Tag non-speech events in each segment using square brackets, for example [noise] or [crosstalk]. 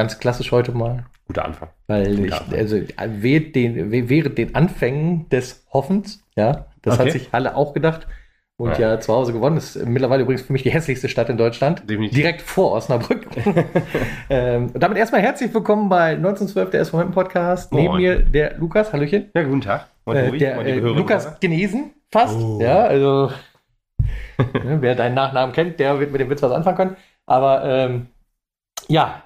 Ganz klassisch heute mal. Guter Anfang. Weil Guter ich, Anfang. also während den, während den Anfängen des Hoffens, ja, das Okay. hat sich Halle auch gedacht und Ja. ja. zu Hause gewonnen. Das ist mittlerweile übrigens für mich die hässlichste Stadt in Deutschland. Definitiv. Direkt vor Osnabrück. [laughs] ähm, und damit erstmal herzlich willkommen bei 1912, der SV Meppen Podcast. Moin. Neben mir der Lukas, Hallöchen. Ja, guten Tag. Äh, der Moin, äh, Hörerinnen und Lukas Hörer. Genesen, fast. Oh. Ja, also [laughs] ne, wer deinen Nachnamen kennt, der wird mit dem Witz was anfangen können. Aber ähm, ja,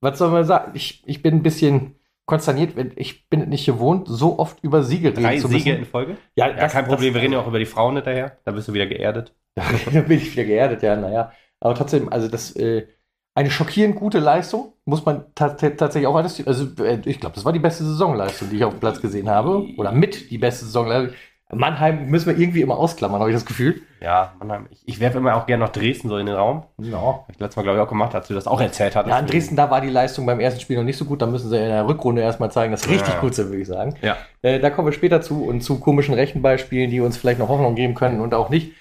was soll man sagen? Ich, ich bin ein bisschen konsterniert. wenn- Ich bin nicht gewohnt, so oft über Siege reden Drei zu Siege in müssen. Folge? Ja, Ja, kein Problem. Wir reden ja auch über die Frauen hinterher. Da bist du wieder geerdet. [laughs] Da bin ich wieder geerdet, ja, naja. Aber trotzdem, also das, äh, eine schockierend gute Leistung, muss man ta- ta- tatsächlich auch alles, also äh, ich glaube, das war die beste Saisonleistung, die ich auf dem Platz gesehen habe. Oder mit die beste Saisonleistung. Mannheim müssen wir irgendwie immer ausklammern, habe ich das Gefühl. Ja, Mannheim. Ich, ich werfe immer auch gerne noch Dresden so in den Raum. Ja. Hab ich letztes Mal, glaube ich, auch gemacht, als du das auch erzählt hattest. Ja, in Dresden, da war die Leistung beim ersten Spiel noch nicht so gut. Da müssen sie in der Rückrunde erstmal zeigen, dass sie richtig Ja. gut sind, würde ich sagen. Ja. Äh, da kommen wir später zu und zu komischen Rechenbeispielen, die uns vielleicht noch Hoffnung geben können und auch nicht.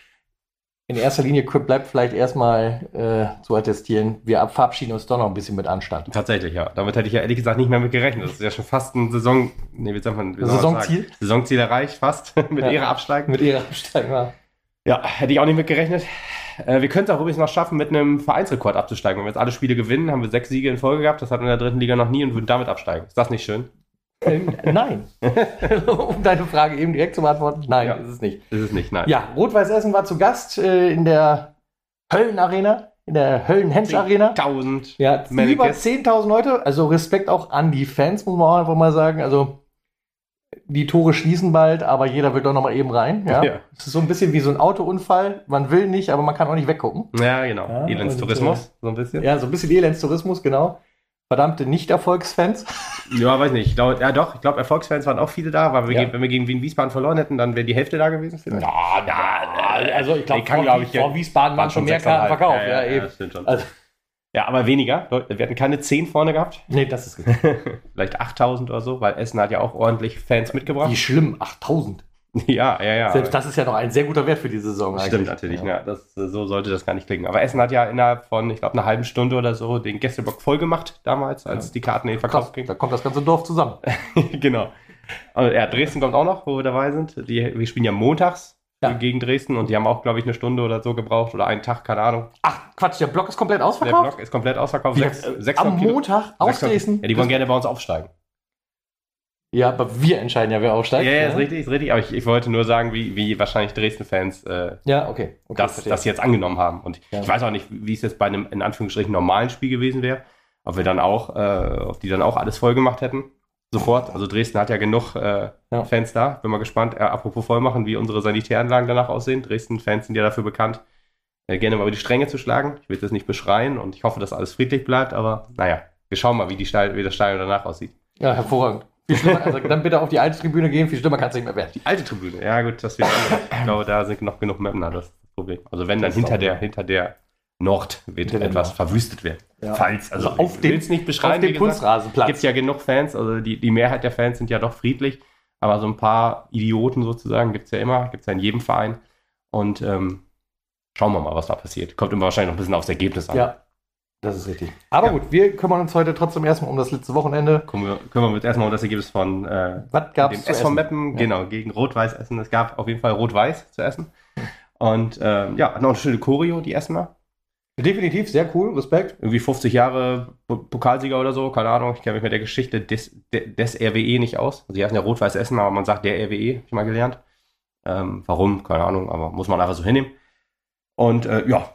In erster Linie bleibt vielleicht erstmal äh, zu attestieren, wir verabschieden uns doch noch ein bisschen mit Anstand. Tatsächlich, ja. Damit hätte ich ja ehrlich gesagt nicht mehr mit gerechnet. Das ist ja schon fast ein Saison, nee, wie sagt man, wie Saisonziel? Saisonziel erreicht, fast. [laughs] mit Ja. Ehre absteigen. Mit ihrer Absteigung. ja. Ja, hätte ich auch nicht mit gerechnet. Äh, wir könnten es auch übrigens noch schaffen, mit einem Vereinsrekord abzusteigen. Wenn wir jetzt alle Spiele gewinnen, haben wir sechs Siege in Folge gehabt. Das hatten wir in der dritten Liga noch nie und würden damit absteigen. Ist das nicht schön? Ähm, nein. [laughs] um deine Frage eben direkt zu beantworten, nein, Ja. ist es nicht. Ist es nicht, nein. Ja, Rot-Weiß Essen war zu Gast äh, in der Höllen Arena, in der Höllen Hensch Arena. 1000. Ja, über Americas. 10.000 Leute. Also Respekt auch an die Fans, muss man auch einfach mal sagen. Also die Tore schließen bald, aber jeder will doch noch mal eben rein. Ja? Ja. Es ist so ein bisschen wie so ein Autounfall. Man will nicht, aber man kann auch nicht weggucken. Ja, genau. Ja, Elendstourismus, so ein bisschen. Ja, so ein bisschen Elendstourismus, genau. Verdammte Nicht-Erfolgsfans. Ja, weiß nicht. Ich glaube, ja doch, ich glaube, Erfolgsfans waren auch viele da, weil wir, Ja. gegen- wenn wir gegen Wien Wiesbaden verloren hätten, dann wäre die Hälfte da gewesen. vielleicht. ja, also ich glaube, vor, glaub ich, vor Wiesbaden waren schon mehr Karten 6,5. verkauft. Ja, Ja, ja, eben. ja, stimmt schon. Also, ja, aber weniger. Wir hatten keine 10 vorne gehabt. nee, das ist [laughs] Vielleicht 8000 oder so, weil Essen hat ja auch ordentlich Fans mitgebracht. wie schlimm. 8000. [laughs] Ja, ja, ja. Selbst das ist ja noch ein sehr guter Wert für die Saison. Stimmt eigentlich. natürlich, Ja. ja. Das, so sollte das gar nicht klingen. Aber Essen hat ja innerhalb von, ich glaube, einer halben Stunde oder so den Gästeblock voll gemacht damals, als Ja. die Karten in den Krass, Verkauf gingen. da kommt das ganze Dorf zusammen. [laughs] genau. Und, ja, Dresden kommt auch noch, wo wir dabei sind. Die, wir spielen ja montags Ja. gegen Dresden und die haben auch, glaube ich, eine Stunde oder so gebraucht oder einen Tag, keine Ahnung. Ach, Quatsch, der Block ist komplett Der ausverkauft? Block ist komplett ausverkauft. Wie, Sechs, äh, 600 am Montag aus 600 Dresden? Ja, die wollen gerne bei uns aufsteigen. Ja, aber wir entscheiden ja, wer aufsteigt. Ja, ja, ja. ist richtig, ist richtig. Aber ich, ich wollte nur sagen, wie, wie wahrscheinlich Dresden-Fans äh, Ja, okay. okay das, verstehe. das jetzt angenommen haben. Und Ja. ich weiß auch nicht, wie es jetzt bei einem in Anführungsstrichen normalen Spiel gewesen wäre, ob wir dann auch, äh, ob die dann auch alles voll gemacht hätten. Sofort. Also Dresden hat ja genug äh, Ja. Fans da. Bin mal gespannt. Äh, apropos voll machen, wie unsere Sanitäranlagen danach aussehen. Dresden-Fans sind ja dafür bekannt, äh, gerne mal über die Stränge zu schlagen. Ich will das nicht beschreien und ich hoffe, dass alles friedlich bleibt, aber naja, wir schauen mal, wie, die Stadion, wie das Stadion danach aussieht. Ja, hervorragend. Schlimmer, also dann bitte auf die alte Tribüne gehen, viel schlimmer kann es nicht mehr werden. Die alte Tribüne, ja gut, das wird anders. Ich glaube, da sind noch genug Mapner, das ist das Problem. Also wenn, dann Das hinter der, hinter der Nord wird Hinter etwas Nord. verwüstet werden. Ja. Falls, also, Also auf ich dem- nicht beschreiben, Auf dem. Kunstrasenplatz. gibt ja genug Fans, also die, die Mehrheit der Fans sind ja doch friedlich, aber so ein paar Idioten sozusagen gibt es ja immer, gibt es ja in jedem Verein. Und ähm, schauen wir mal, was da passiert. Kommt immer wahrscheinlich noch ein bisschen aufs Ergebnis an. Ja, das ist richtig. Aber Ja. gut, wir kümmern uns heute trotzdem erstmal um das letzte Wochenende. Kommen wir, kümmern wir uns erstmal um das Ergebnis von äh, Was gab dem SV? Meppen, Ja. genau, gegen Rot-Weiß Essen. Es gab auf jeden Fall Rot-Weiß zu essen. Und ähm, ja, noch eine schöne Choreo, die Essener. Definitiv, sehr cool, Respekt. Irgendwie 50 Jahre P- Pokalsieger oder so, keine Ahnung. Ich kenne mich mit der Geschichte des, de- des RWE nicht aus. Also die heißen ja Rot-Weiß Essen, aber man sagt der RWE, hab ich mal gelernt. Ähm, warum, keine Ahnung, aber muss man einfach so hinnehmen. Und äh, ja,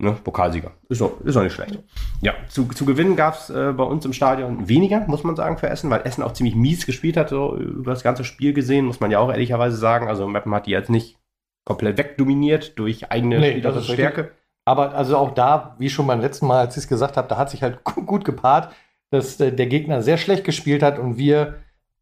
ne, Pokalsieger. Ist doch, ist doch nicht schlecht. Ja, zu, zu gewinnen gab es äh, bei uns im Stadion weniger, muss man sagen, für Essen, weil Essen auch ziemlich mies gespielt hat, so über das ganze Spiel gesehen, muss man ja auch ehrlicherweise sagen. Also Meppen hat die jetzt nicht komplett wegdominiert durch eigene Nee, spielerische das ist richtig. Stärke. Aber also auch da, wie schon beim letzten Mal, als ich es gesagt habe, da hat sich halt gu- gut gepaart, dass äh, der Gegner sehr schlecht gespielt hat und wir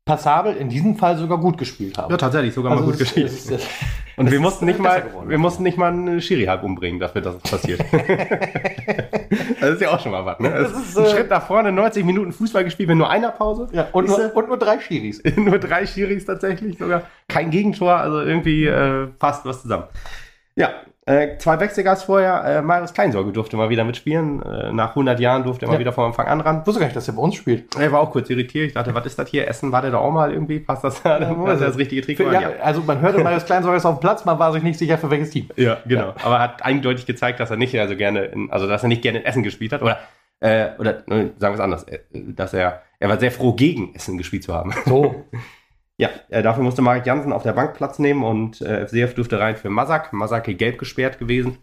passabel, in diesem Fall sogar gut gespielt haben. Ja, tatsächlich, sogar Also mal gut es ist- gespielt. es ist- Und wir mussten nicht mal, geworden. wir mussten nicht mal einen Schiri halb umbringen, dafür, dass es passiert. [laughs] das ist ja auch schon mal was, ne? Das Das ist, ist ein äh, Schritt nach vorne, 90 Minuten Fußball gespielt, mit nur einer Pause. Ja, und, nur, und nur drei Schiris. [laughs] nur drei Schiris tatsächlich sogar. Kein Gegentor, also irgendwie äh, passt was zusammen. Ja, Äh, zwei Wechselgas vorher, äh, Marius Kleinsorge durfte mal wieder mitspielen. Äh, nach 100 Jahren durfte er mal Ja. wieder vom Anfang an ran. Wusste gar nicht, dass der bei uns spielt. Er war auch kurz irritiert. Ich dachte, was ist das hier? Essen war der da auch mal irgendwie? Passt das? Ja, wo das richtige Trikot. Für, ja, Also man hörte Marius Kleinsorge ist auf dem Platz, man war sich nicht sicher, für welches Team. Ja, genau. Aber er hat eindeutig gezeigt, dass er nicht also gerne in, also dass er nicht gerne in Essen gespielt hat. Oder, äh, oder ne, sagen wir es anders, äh, dass er, er war sehr froh, gegen Essen gespielt zu haben. So, [laughs] Ja, äh, dafür musste Marek Jansen auf der Bank Platz nehmen und äh, FCF durfte rein für Masak. Masak gelb gesperrt gewesen.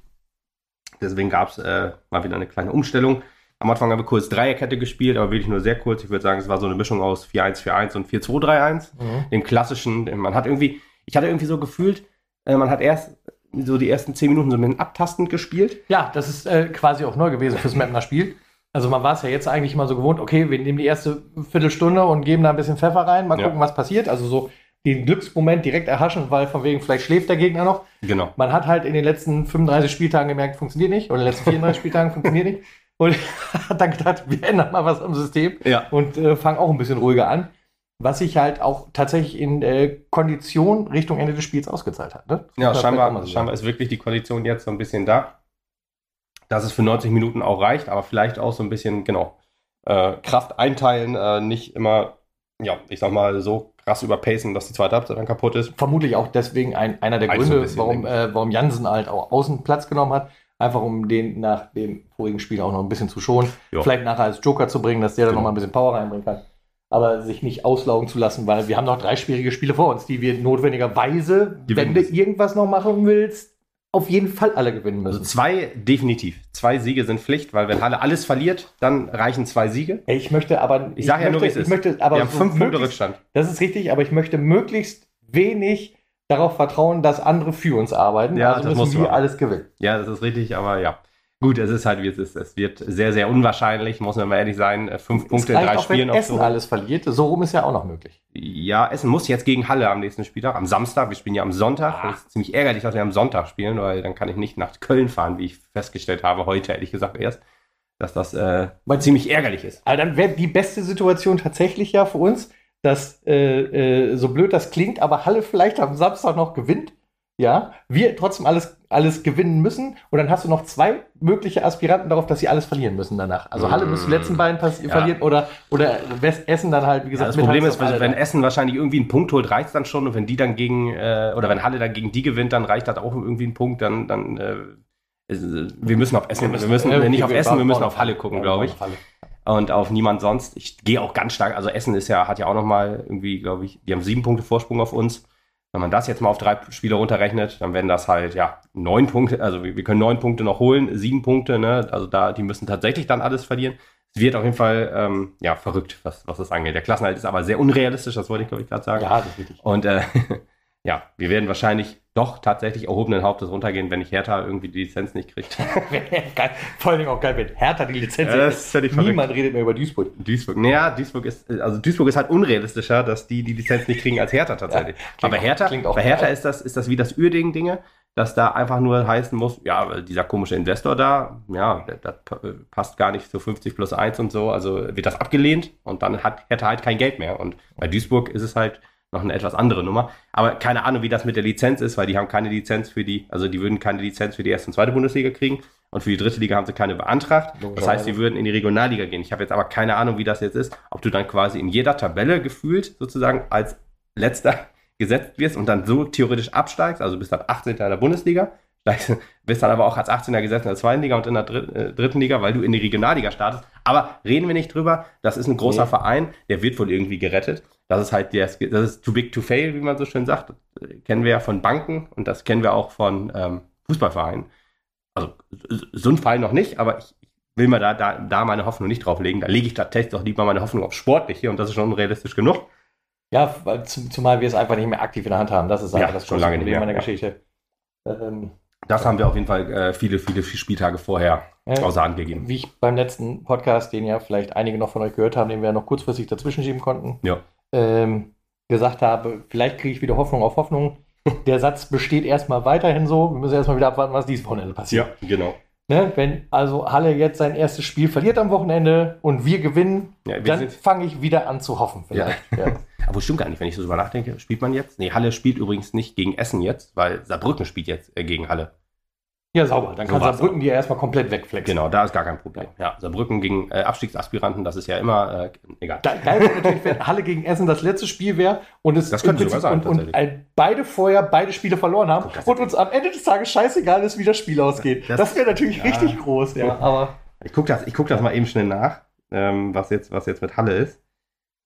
Deswegen gab es äh, mal wieder eine kleine Umstellung. Am Anfang haben wir kurz Dreierkette gespielt, aber wirklich nur sehr kurz. Ich würde sagen, es war so eine Mischung aus 4-1-4-1 und 4-2-3-1. Mhm. Dem klassischen, man hat irgendwie, ich hatte irgendwie so gefühlt, äh, man hat erst so die ersten 10 Minuten so ein bisschen abtastend gespielt. Ja, das ist äh, quasi auch neu gewesen fürs Mapner Spiel. Also man war es ja jetzt eigentlich immer so gewohnt, okay, wir nehmen die erste Viertelstunde und geben da ein bisschen Pfeffer rein, mal Ja. gucken, was passiert. Also so den Glücksmoment direkt erhaschen, weil von wegen vielleicht schläft der Gegner noch. Genau. Man hat halt in den letzten 35 Spieltagen gemerkt, funktioniert nicht. Oder in den letzten 34 [laughs] Spieltagen funktioniert nicht. Und [laughs] hat dann gedacht, wir ändern mal was am System Ja. und äh, fangen auch ein bisschen ruhiger an. Was sich halt auch tatsächlich in äh, Kondition Richtung Ende des Spiels ausgezahlt hat. Ne? Ja, scheinbar, so scheinbar ist wirklich die Kondition jetzt so ein bisschen da, dass es für 90 Minuten auch reicht, aber vielleicht auch so ein bisschen, genau, äh, Kraft einteilen, äh, nicht immer, ja, ich sag mal, so krass überpacen, dass die zweite Halbzeit dann kaputt ist. vermutlich auch deswegen ein, einer der Also Gründe, ein bisschen, warum, äh, warum Jansen halt auch außen Platz genommen hat. Einfach um den nach dem vorigen Spiel auch noch ein bisschen zu schonen. Ja. Vielleicht nachher als Joker zu bringen, dass der dann Genau. noch mal ein bisschen Power reinbringen kann. Aber sich nicht auslaugen zu lassen, weil wir haben noch drei schwierige Spiele vor uns, die wir notwendigerweise, Gewinnen wenn du irgendwas noch machen willst, auf jeden Fall alle gewinnen Also müssen. zwei definitiv. Zwei Siege sind Pflicht, weil wenn Halle alles verliert, dann reichen zwei Siege. Ich möchte aber. Ich sag ja nur, möchte, wie es ich ist. möchte aber Wir haben so fünf Punkte möglichst- Rückstand. Das ist richtig, aber ich möchte möglichst wenig darauf vertrauen, dass andere für uns arbeiten. Ja, also das müssen wir alles gewinnen. Ja, das ist richtig, aber ja. Gut, es ist halt wie es ist. Es wird sehr, sehr unwahrscheinlich, muss man mal ehrlich sein. Äh, Fünf Punkte in drei auch, wenn Spielen Essen aufzuholen. alles verliert. So rum ist ja auch noch möglich. Ja, Essen muss jetzt gegen Halle am nächsten Spieltag, am Samstag. Wir spielen ja am Sonntag. Ah. Das ist ziemlich ärgerlich, dass wir am Sonntag spielen, weil dann kann ich nicht nach Köln fahren, wie ich festgestellt habe, heute ehrlich gesagt erst, dass das äh, ziemlich ärgerlich ist. Aber dann wäre die beste Situation tatsächlich ja für uns, dass äh, äh, so blöd das klingt, aber Halle vielleicht am Samstag noch gewinnt. Ja, wir trotzdem alles, alles gewinnen müssen. Und dann hast du noch zwei mögliche Aspiranten darauf, dass sie alles verlieren müssen danach. Also Halle Mm. müsste die letzten beiden pass- Ja. verlieren oder, oder Essen dann halt, wie Ja, gesagt, das mit Problem Hals ist, wenn, wenn. Essen wahrscheinlich irgendwie einen Punkt holt, reicht dann schon. Und wenn die dann gegen, äh, oder wenn Halle dann gegen die gewinnt, dann reicht das auch irgendwie ein Punkt. Dann, dann äh, äh, wir müssen auf Essen, wir müssen äh, nicht auf Essen, wir müssen auf Halle gucken, ja, glaube ich. Halle. Und auf niemand sonst. Ich gehe auch ganz stark, also Essen ist ja, hat ja auch nochmal irgendwie, glaube ich, die haben sieben Punkte Vorsprung auf uns. Wenn man das jetzt mal auf drei Spiele runterrechnet, dann werden das halt, ja, neun Punkte, also wir, können neun Punkte noch holen, sieben Punkte, ne? Also da, die müssen tatsächlich dann alles verlieren. Es wird auf jeden Fall, ähm, ja, verrückt, was, was das angeht. Der Klassenhalt ist aber sehr unrealistisch, das wollte ich, glaube ich, gerade sagen. Ja, das ist richtig. Und äh, [laughs] ja, wir werden wahrscheinlich doch tatsächlich erhobenen Hauptes runtergehen, wenn nicht Hertha irgendwie die Lizenz nicht kriegt. [laughs] Vor allen Dingen auch geil, wenn Hertha die Lizenz Ja, ist völlig verrückt. Niemand redet mehr über Duisburg. Duisburg. Naja, Duisburg ist, also Duisburg ist halt unrealistischer, dass die die Lizenz nicht kriegen als Hertha tatsächlich. Ja, Aber auch- Hertha, auch bei Hertha geil. ist das, ist das wie das Uerdingen-Dinge, dass da einfach nur heißen muss, ja, dieser komische Investor da, ja, das, das passt gar nicht zu 50 plus 1 und so, also wird das abgelehnt und dann hat Hertha halt kein Geld mehr. Und bei Duisburg ist es halt noch eine etwas andere Nummer. Aber keine Ahnung, wie das mit der Lizenz ist, weil die haben keine Lizenz für die, also die würden keine Lizenz für die erste und zweite Bundesliga kriegen und für die dritte Liga haben sie keine beantragt. Das heißt, sie würden in die Regionalliga gehen. Ich habe jetzt aber keine Ahnung, wie das jetzt ist, ob du dann quasi in jeder Tabelle gefühlt sozusagen als letzter [laughs] gesetzt wirst und dann so theoretisch absteigst, also bist dann 18. in der Bundesliga, steigst, bist dann aber auch als 18er gesetzt in der zweiten Liga und in der äh, dritten Liga, weil du in die Regionalliga startest. Aber reden wir nicht drüber, das ist ein großer Nee. Verein, der wird wohl irgendwie gerettet. Das ist halt, der, das ist too big to fail, wie man so schön sagt. Das kennen wir ja von Banken und das kennen wir auch von ähm, Fußballvereinen. Also so ein Fall noch nicht, aber ich will mir da, da, da meine Hoffnung nicht drauf legen. Da lege ich tatsächlich doch lieber meine Hoffnung auf Sportliche und das ist schon unrealistisch genug. Ja, zumal wir es einfach nicht mehr aktiv in der Hand haben. Das ist einfach Ja, das schon lange nicht Problem mehr, meiner ja. Geschichte. Ähm, Das haben wir auf jeden Fall äh, viele, viele Spieltage vorher Ja. außer Hand gegeben. wie ich beim letzten Podcast, den ja vielleicht einige noch von euch gehört haben, den wir noch kurzfristig dazwischen schieben konnten, Ja. Ähm, gesagt habe, vielleicht kriege ich wieder Hoffnung auf Hoffnung. [laughs] Der Satz besteht erstmal weiterhin so. Wir müssen erstmal wieder abwarten, was dieses Wochenende passiert. genau. Ne? Wenn also Halle jetzt sein erstes Spiel verliert am Wochenende und wir gewinnen, Ja, wir dann fange ich wieder an zu hoffen. Vielleicht. Ja. [laughs] Aber stimmt gar nicht, wenn ich so drüber nachdenke. Spielt man jetzt? Nee, Halle spielt übrigens nicht gegen Essen jetzt, weil Saarbrücken spielt jetzt äh, gegen Halle. Ja, sauber. Dann kann Saarbrücken die ja erstmal komplett wegflexen. Genau, da ist gar kein Problem. Ja, Saarbrücken gegen äh, Abstiegsaspiranten, das ist ja immer äh, egal. Ge- Geil wäre natürlich, wenn Halle gegen Essen das letzte Spiel wäre und es Das könnte sogar sein, und, und äh, beide vorher beide Spiele verloren haben das- und uns am Ende des Tages scheißegal ist, wie das Spiel ausgeht. Das- Das, wäre natürlich ja. richtig groß, ja. Aber Ich gucke das, ich guck das mal eben schnell nach, ähm, was, jetzt, was jetzt mit Halle ist.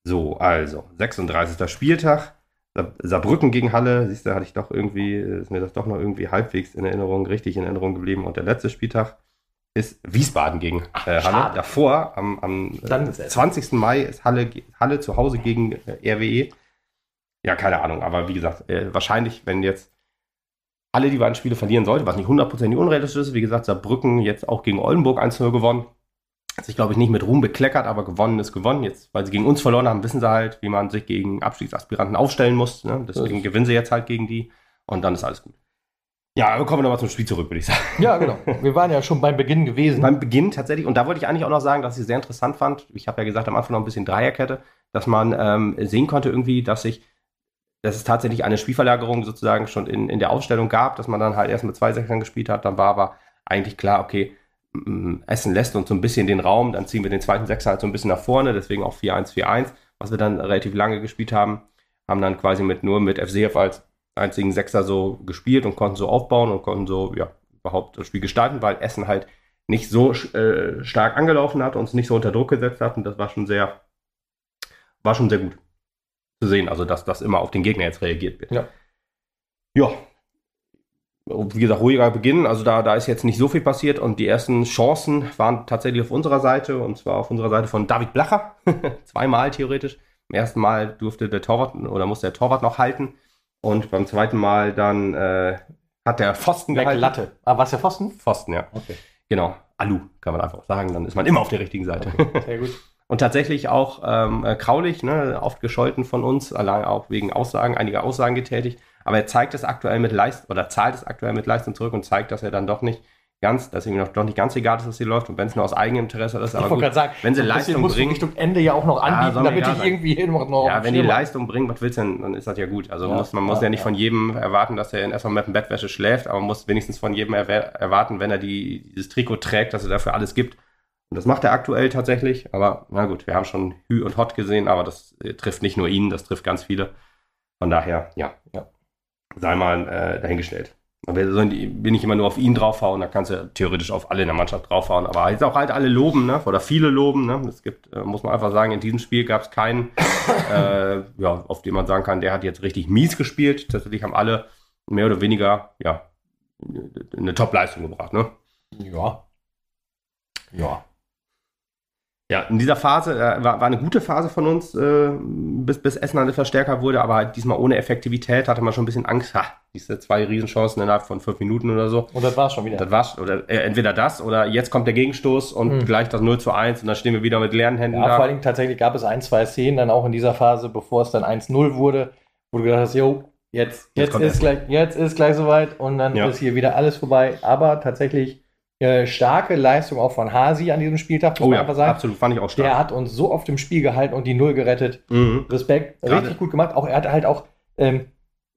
So, also, 36. Spieltag. Sa- Saarbrücken gegen Halle, siehst du, hatte ich doch irgendwie, ist mir das doch noch irgendwie halbwegs in Erinnerung, richtig in Erinnerung geblieben. Und der letzte Spieltag ist Wiesbaden gegen äh, Halle. schade. Davor, am, am Dann äh, ist Essen. 20. Mai, ist Halle, Halle zu Hause gegen äh, RWE. Ja, keine Ahnung, aber wie gesagt, äh, wahrscheinlich, wenn jetzt alle die beiden Spiele verlieren sollte, was nicht hundertprozentig unrealistisch ist, wie gesagt, Saarbrücken jetzt auch gegen Oldenburg 1-0 gewonnen. Sich, glaube ich, nicht mit Ruhm bekleckert, aber gewonnen ist gewonnen. Jetzt, weil sie gegen uns verloren haben, wissen sie halt, wie man sich gegen Abstiegsaspiranten aufstellen muss. Ne? Deswegen Das- gewinnen sie jetzt halt gegen die und dann ist alles gut. Ja, aber kommen wir nochmal zum Spiel zurück, würde ich sagen. ja, genau. Wir waren ja schon beim Beginn gewesen. Beim Beginn tatsächlich, und da wollte ich eigentlich auch noch sagen, dass ich es sehr interessant fand. Ich habe ja gesagt, am Anfang noch ein bisschen Dreierkette, dass man ähm, sehen konnte irgendwie, dass sich, dass es tatsächlich eine Spielverlagerung sozusagen schon in, in der Aufstellung gab, dass man dann halt erst mit zwei Sechsern gespielt hat. Dann war aber eigentlich klar, okay, Essen lässt uns so ein bisschen den Raum, dann ziehen wir den zweiten Sechser halt so ein bisschen nach vorne, deswegen auch 4-1-4-1, was wir dann relativ lange gespielt haben. Haben dann quasi mit nur mit FCF als einzigen Sechser so gespielt und konnten so aufbauen und konnten so, ja, überhaupt das Spiel gestalten, weil Essen halt nicht so äh, stark angelaufen hat, uns nicht so unter Druck gesetzt hat und das war schon sehr, war schon sehr gut zu sehen, also dass das immer auf den Gegner jetzt reagiert wird. Ja. Ja. Wie gesagt, ruhiger Beginn, also da, da ist jetzt nicht so viel passiert und die ersten Chancen waren tatsächlich auf unserer Seite und zwar auf unserer Seite von David Blacher, [laughs] zweimal theoretisch. Beim ersten Mal durfte der Torwart oder musste der Torwart noch halten und beim zweiten Mal dann äh, hat der Pfosten gehalten. Latte. Ah, was der Pfosten? Pfosten, ja. Okay. Genau. Alu, kann man einfach sagen. Dann ist man immer auf der richtigen Seite. Sehr gut. [laughs] Und tatsächlich auch ähm, äh, Kraulich, ne, oft gescholten von uns, allein auch wegen Aussagen, einige Aussagen getätigt. Aber er zeigt es aktuell mit Leistung oder zahlt es aktuell mit Leistung zurück und zeigt, dass er dann doch nicht ganz, dass ihm noch, doch nicht ganz egal ist, was hier läuft und wenn es nur aus eigenem Interesse ist. Ich Aber wollte gut, gerade sagen, wenn sie so Leistung musst du bringen- Richtung Ende ja auch noch anbieten, mir damit ich sein. irgendwie noch noch ja, wenn die Leistung bringen, was willst du denn, dann ist das ja gut. Also Ja, muss, man muss ja, ja nicht ja. von jedem erwarten, dass er in erstmal mit dem Bettwäsche schläft, aber man muss wenigstens von jedem erwarten, wenn er die, dieses Trikot trägt, dass er dafür alles gibt. Und das macht er aktuell tatsächlich. Aber na gut, wir haben schon Hü und Hot gesehen, aber das äh, trifft nicht nur ihn, das trifft ganz viele. Von daher, ja, Ja. Sei mal äh, dahingestellt. Bin ich immer nur auf ihn draufhauen, da kannst du theoretisch auf alle in der Mannschaft draufhauen. Aber jetzt auch halt alle loben, ne? Oder viele loben, ne? Es gibt, äh, muss man einfach sagen, in diesem Spiel gab es keinen, äh, ja, auf den man sagen kann, der hat jetzt richtig mies gespielt. Tatsächlich haben alle mehr oder weniger, ja, eine Top-Leistung gebracht, ne? Ja. Ja. Ja, in dieser Phase äh, war, war eine gute Phase von uns, äh, bis, bis Essen dann etwas stärker wurde, aber halt diesmal ohne Effektivität hatte man schon ein bisschen Angst. Ha, diese zwei Riesenchancen innerhalb von fünf Minuten oder so. Und das war's schon wieder. Das war's, oder äh, entweder das oder jetzt kommt der Gegenstoß und Hm. gleich das 0 zu 1 und dann stehen wir wieder mit leeren Händen Ja, da. vor allem tatsächlich gab es ein, zwei Szenen dann auch in dieser Phase, bevor es dann 1-0 wurde, wo du gedacht hast, jo, jetzt, Jetzt jetzt, ist Essen. gleich, jetzt ist gleich soweit und dann Ja. ist hier wieder alles vorbei. Aber tatsächlich äh, starke Leistung auch von Hasi an diesem Spieltag, muss oh man ja, einfach sagen. absolut, fand ich auch Der stark. hat uns so oft im Spiel gehalten und die Null gerettet. Mhm. Respekt, Gerade- richtig gut gemacht. Auch er hat halt auch ähm,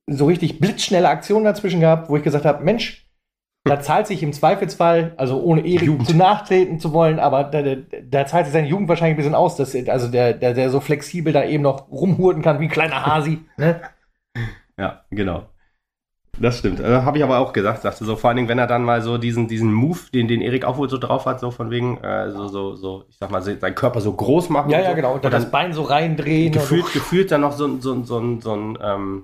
so richtig blitzschnelle Aktionen dazwischen gehabt, wo ich gesagt habe, Mensch, da zahlt sich im Zweifelsfall, also ohne Erik zu nachtreten zu wollen, aber da, da, da zahlt sich seine Jugend wahrscheinlich ein bisschen aus, dass also der, der, der so flexibel da eben noch rumhurten kann wie ein kleiner Hasi. Ne? Ja, genau. Das stimmt. Äh, Habe ich aber auch gesagt, sagte so, vor allen Dingen, wenn er dann mal so diesen, diesen Move, den, den Erik auch wohl so drauf hat, so von wegen, äh, so, so, so, ich sag mal, se- seinen Körper so groß machen. Ja, und ja, so. genau. Und dann das Bein so reindrehen. gefühlt, und gefühlt dann noch so, ein- so, ein- so, ein- so ein ähm,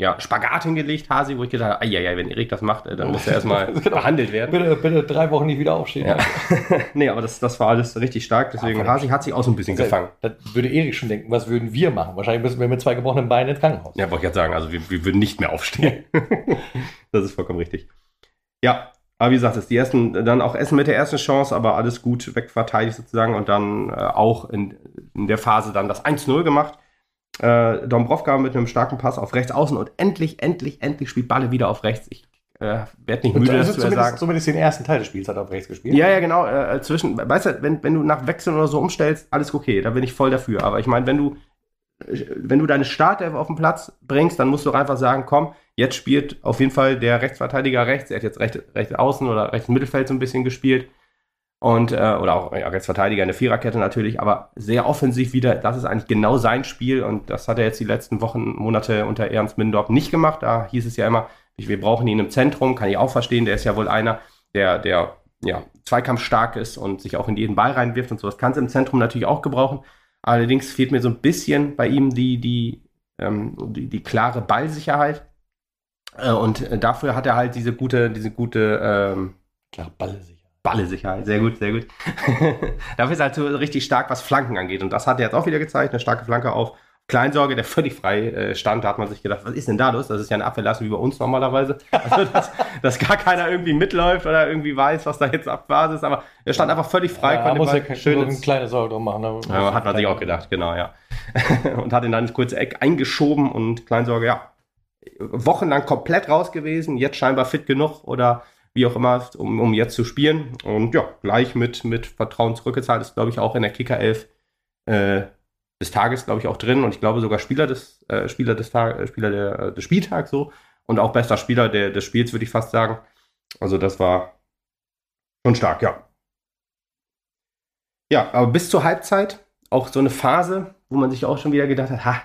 ja, Spagat hingelegt, Hasi, wo ich gedacht habe, ja, wenn Erik das macht, äh, dann muss er erstmal [laughs] Genau. behandelt werden. bitte, bitte drei Wochen nicht wieder aufstehen. Ja. [laughs] nee, aber das, das war alles richtig stark, deswegen Ja, Hasi hat sich auch so ein bisschen gefangen. Das würde Erik schon denken, was würden wir machen? Wahrscheinlich müssen wir mit zwei gebrochenen Beinen ins Krankenhaus. Ja, wollte ich jetzt sagen, also wir, wir würden nicht mehr aufstehen. [laughs] das ist vollkommen richtig. Ja, aber wie gesagt, das ist die ersten, dann auch Essen mit der ersten Chance, aber alles gut wegverteidigt sozusagen und dann äh, auch in, in der Phase dann das 1-0 gemacht. Äh, Dombrovka mit einem starken Pass auf rechts außen und endlich, endlich, endlich spielt Balle wieder auf rechts. Ich äh, werde nicht müde, also das zu zumindest, sagen. zumindest den ersten Teil des Spiels hat er auf rechts gespielt. Ja, ja, genau. Äh, zwischen, weißt du, wenn, wenn du nach Wechseln oder so umstellst, alles okay, da bin ich voll dafür. Aber ich meine, wenn du, äh, wenn du deine Startelf auf den Platz bringst, dann musst du auch einfach sagen, komm, Jetzt spielt auf jeden Fall der Rechtsverteidiger rechts. Er hat jetzt rechts recht außen oder rechts Mittelfeld so ein bisschen gespielt. Und, äh, oder auch ja, Rechtsverteidiger in der Viererkette natürlich, aber sehr offensiv wieder. Das ist eigentlich genau sein Spiel und das hat er jetzt die letzten Wochen, Monate unter Ernst Mindorf nicht gemacht. Da hieß es ja immer, wir brauchen ihn im Zentrum, kann ich auch verstehen. Der ist ja wohl einer, der, der ja, zweikampfstark ist und sich auch in jeden Ball reinwirft und so. Das kannst du im Zentrum natürlich auch gebrauchen. Allerdings fehlt mir so ein bisschen bei ihm die, die, ähm, die, die klare Ballsicherheit. Äh, und dafür hat er halt diese gute, diese gute, ähm, klare Ballsicherheit. Ballesicherheit, sehr gut, sehr gut. [laughs] dafür ist er halt so richtig stark, was Flanken angeht. Und das hat er jetzt auch wieder gezeigt, eine starke Flanke auf Kleinsorge, der völlig frei äh, stand, da hat man sich gedacht, was ist denn da los? Das ist ja eine Abwehrleistung wie bei uns normalerweise. [laughs] Also, dass, dass gar keiner irgendwie mitläuft oder irgendwie weiß, was da jetzt Abphase ist, aber er stand einfach völlig frei. Ja, muss ja schön eine kleine Sorge drum machen. Ja, hat man sich auch gedacht, genau, ja. [laughs] und hat ihn dann ins kurze Eck eingeschoben und Kleinsorge, ja, wochenlang komplett raus gewesen, jetzt scheinbar fit genug oder wie auch immer, um, um jetzt zu spielen. Und ja, gleich mit, mit Vertrauen zurückgezahlt ist, glaube ich, auch in der Kicker 11 äh, des Tages, glaube ich, auch drin und ich glaube sogar Spieler des, äh, Spieler des, Tag, äh, Spieler der, äh, des Spieltags so und auch bester Spieler der, des Spiels, würde ich fast sagen. Also das war schon stark, ja. Ja, aber bis zur Halbzeit auch so eine Phase, wo man sich auch schon wieder gedacht hat, ha,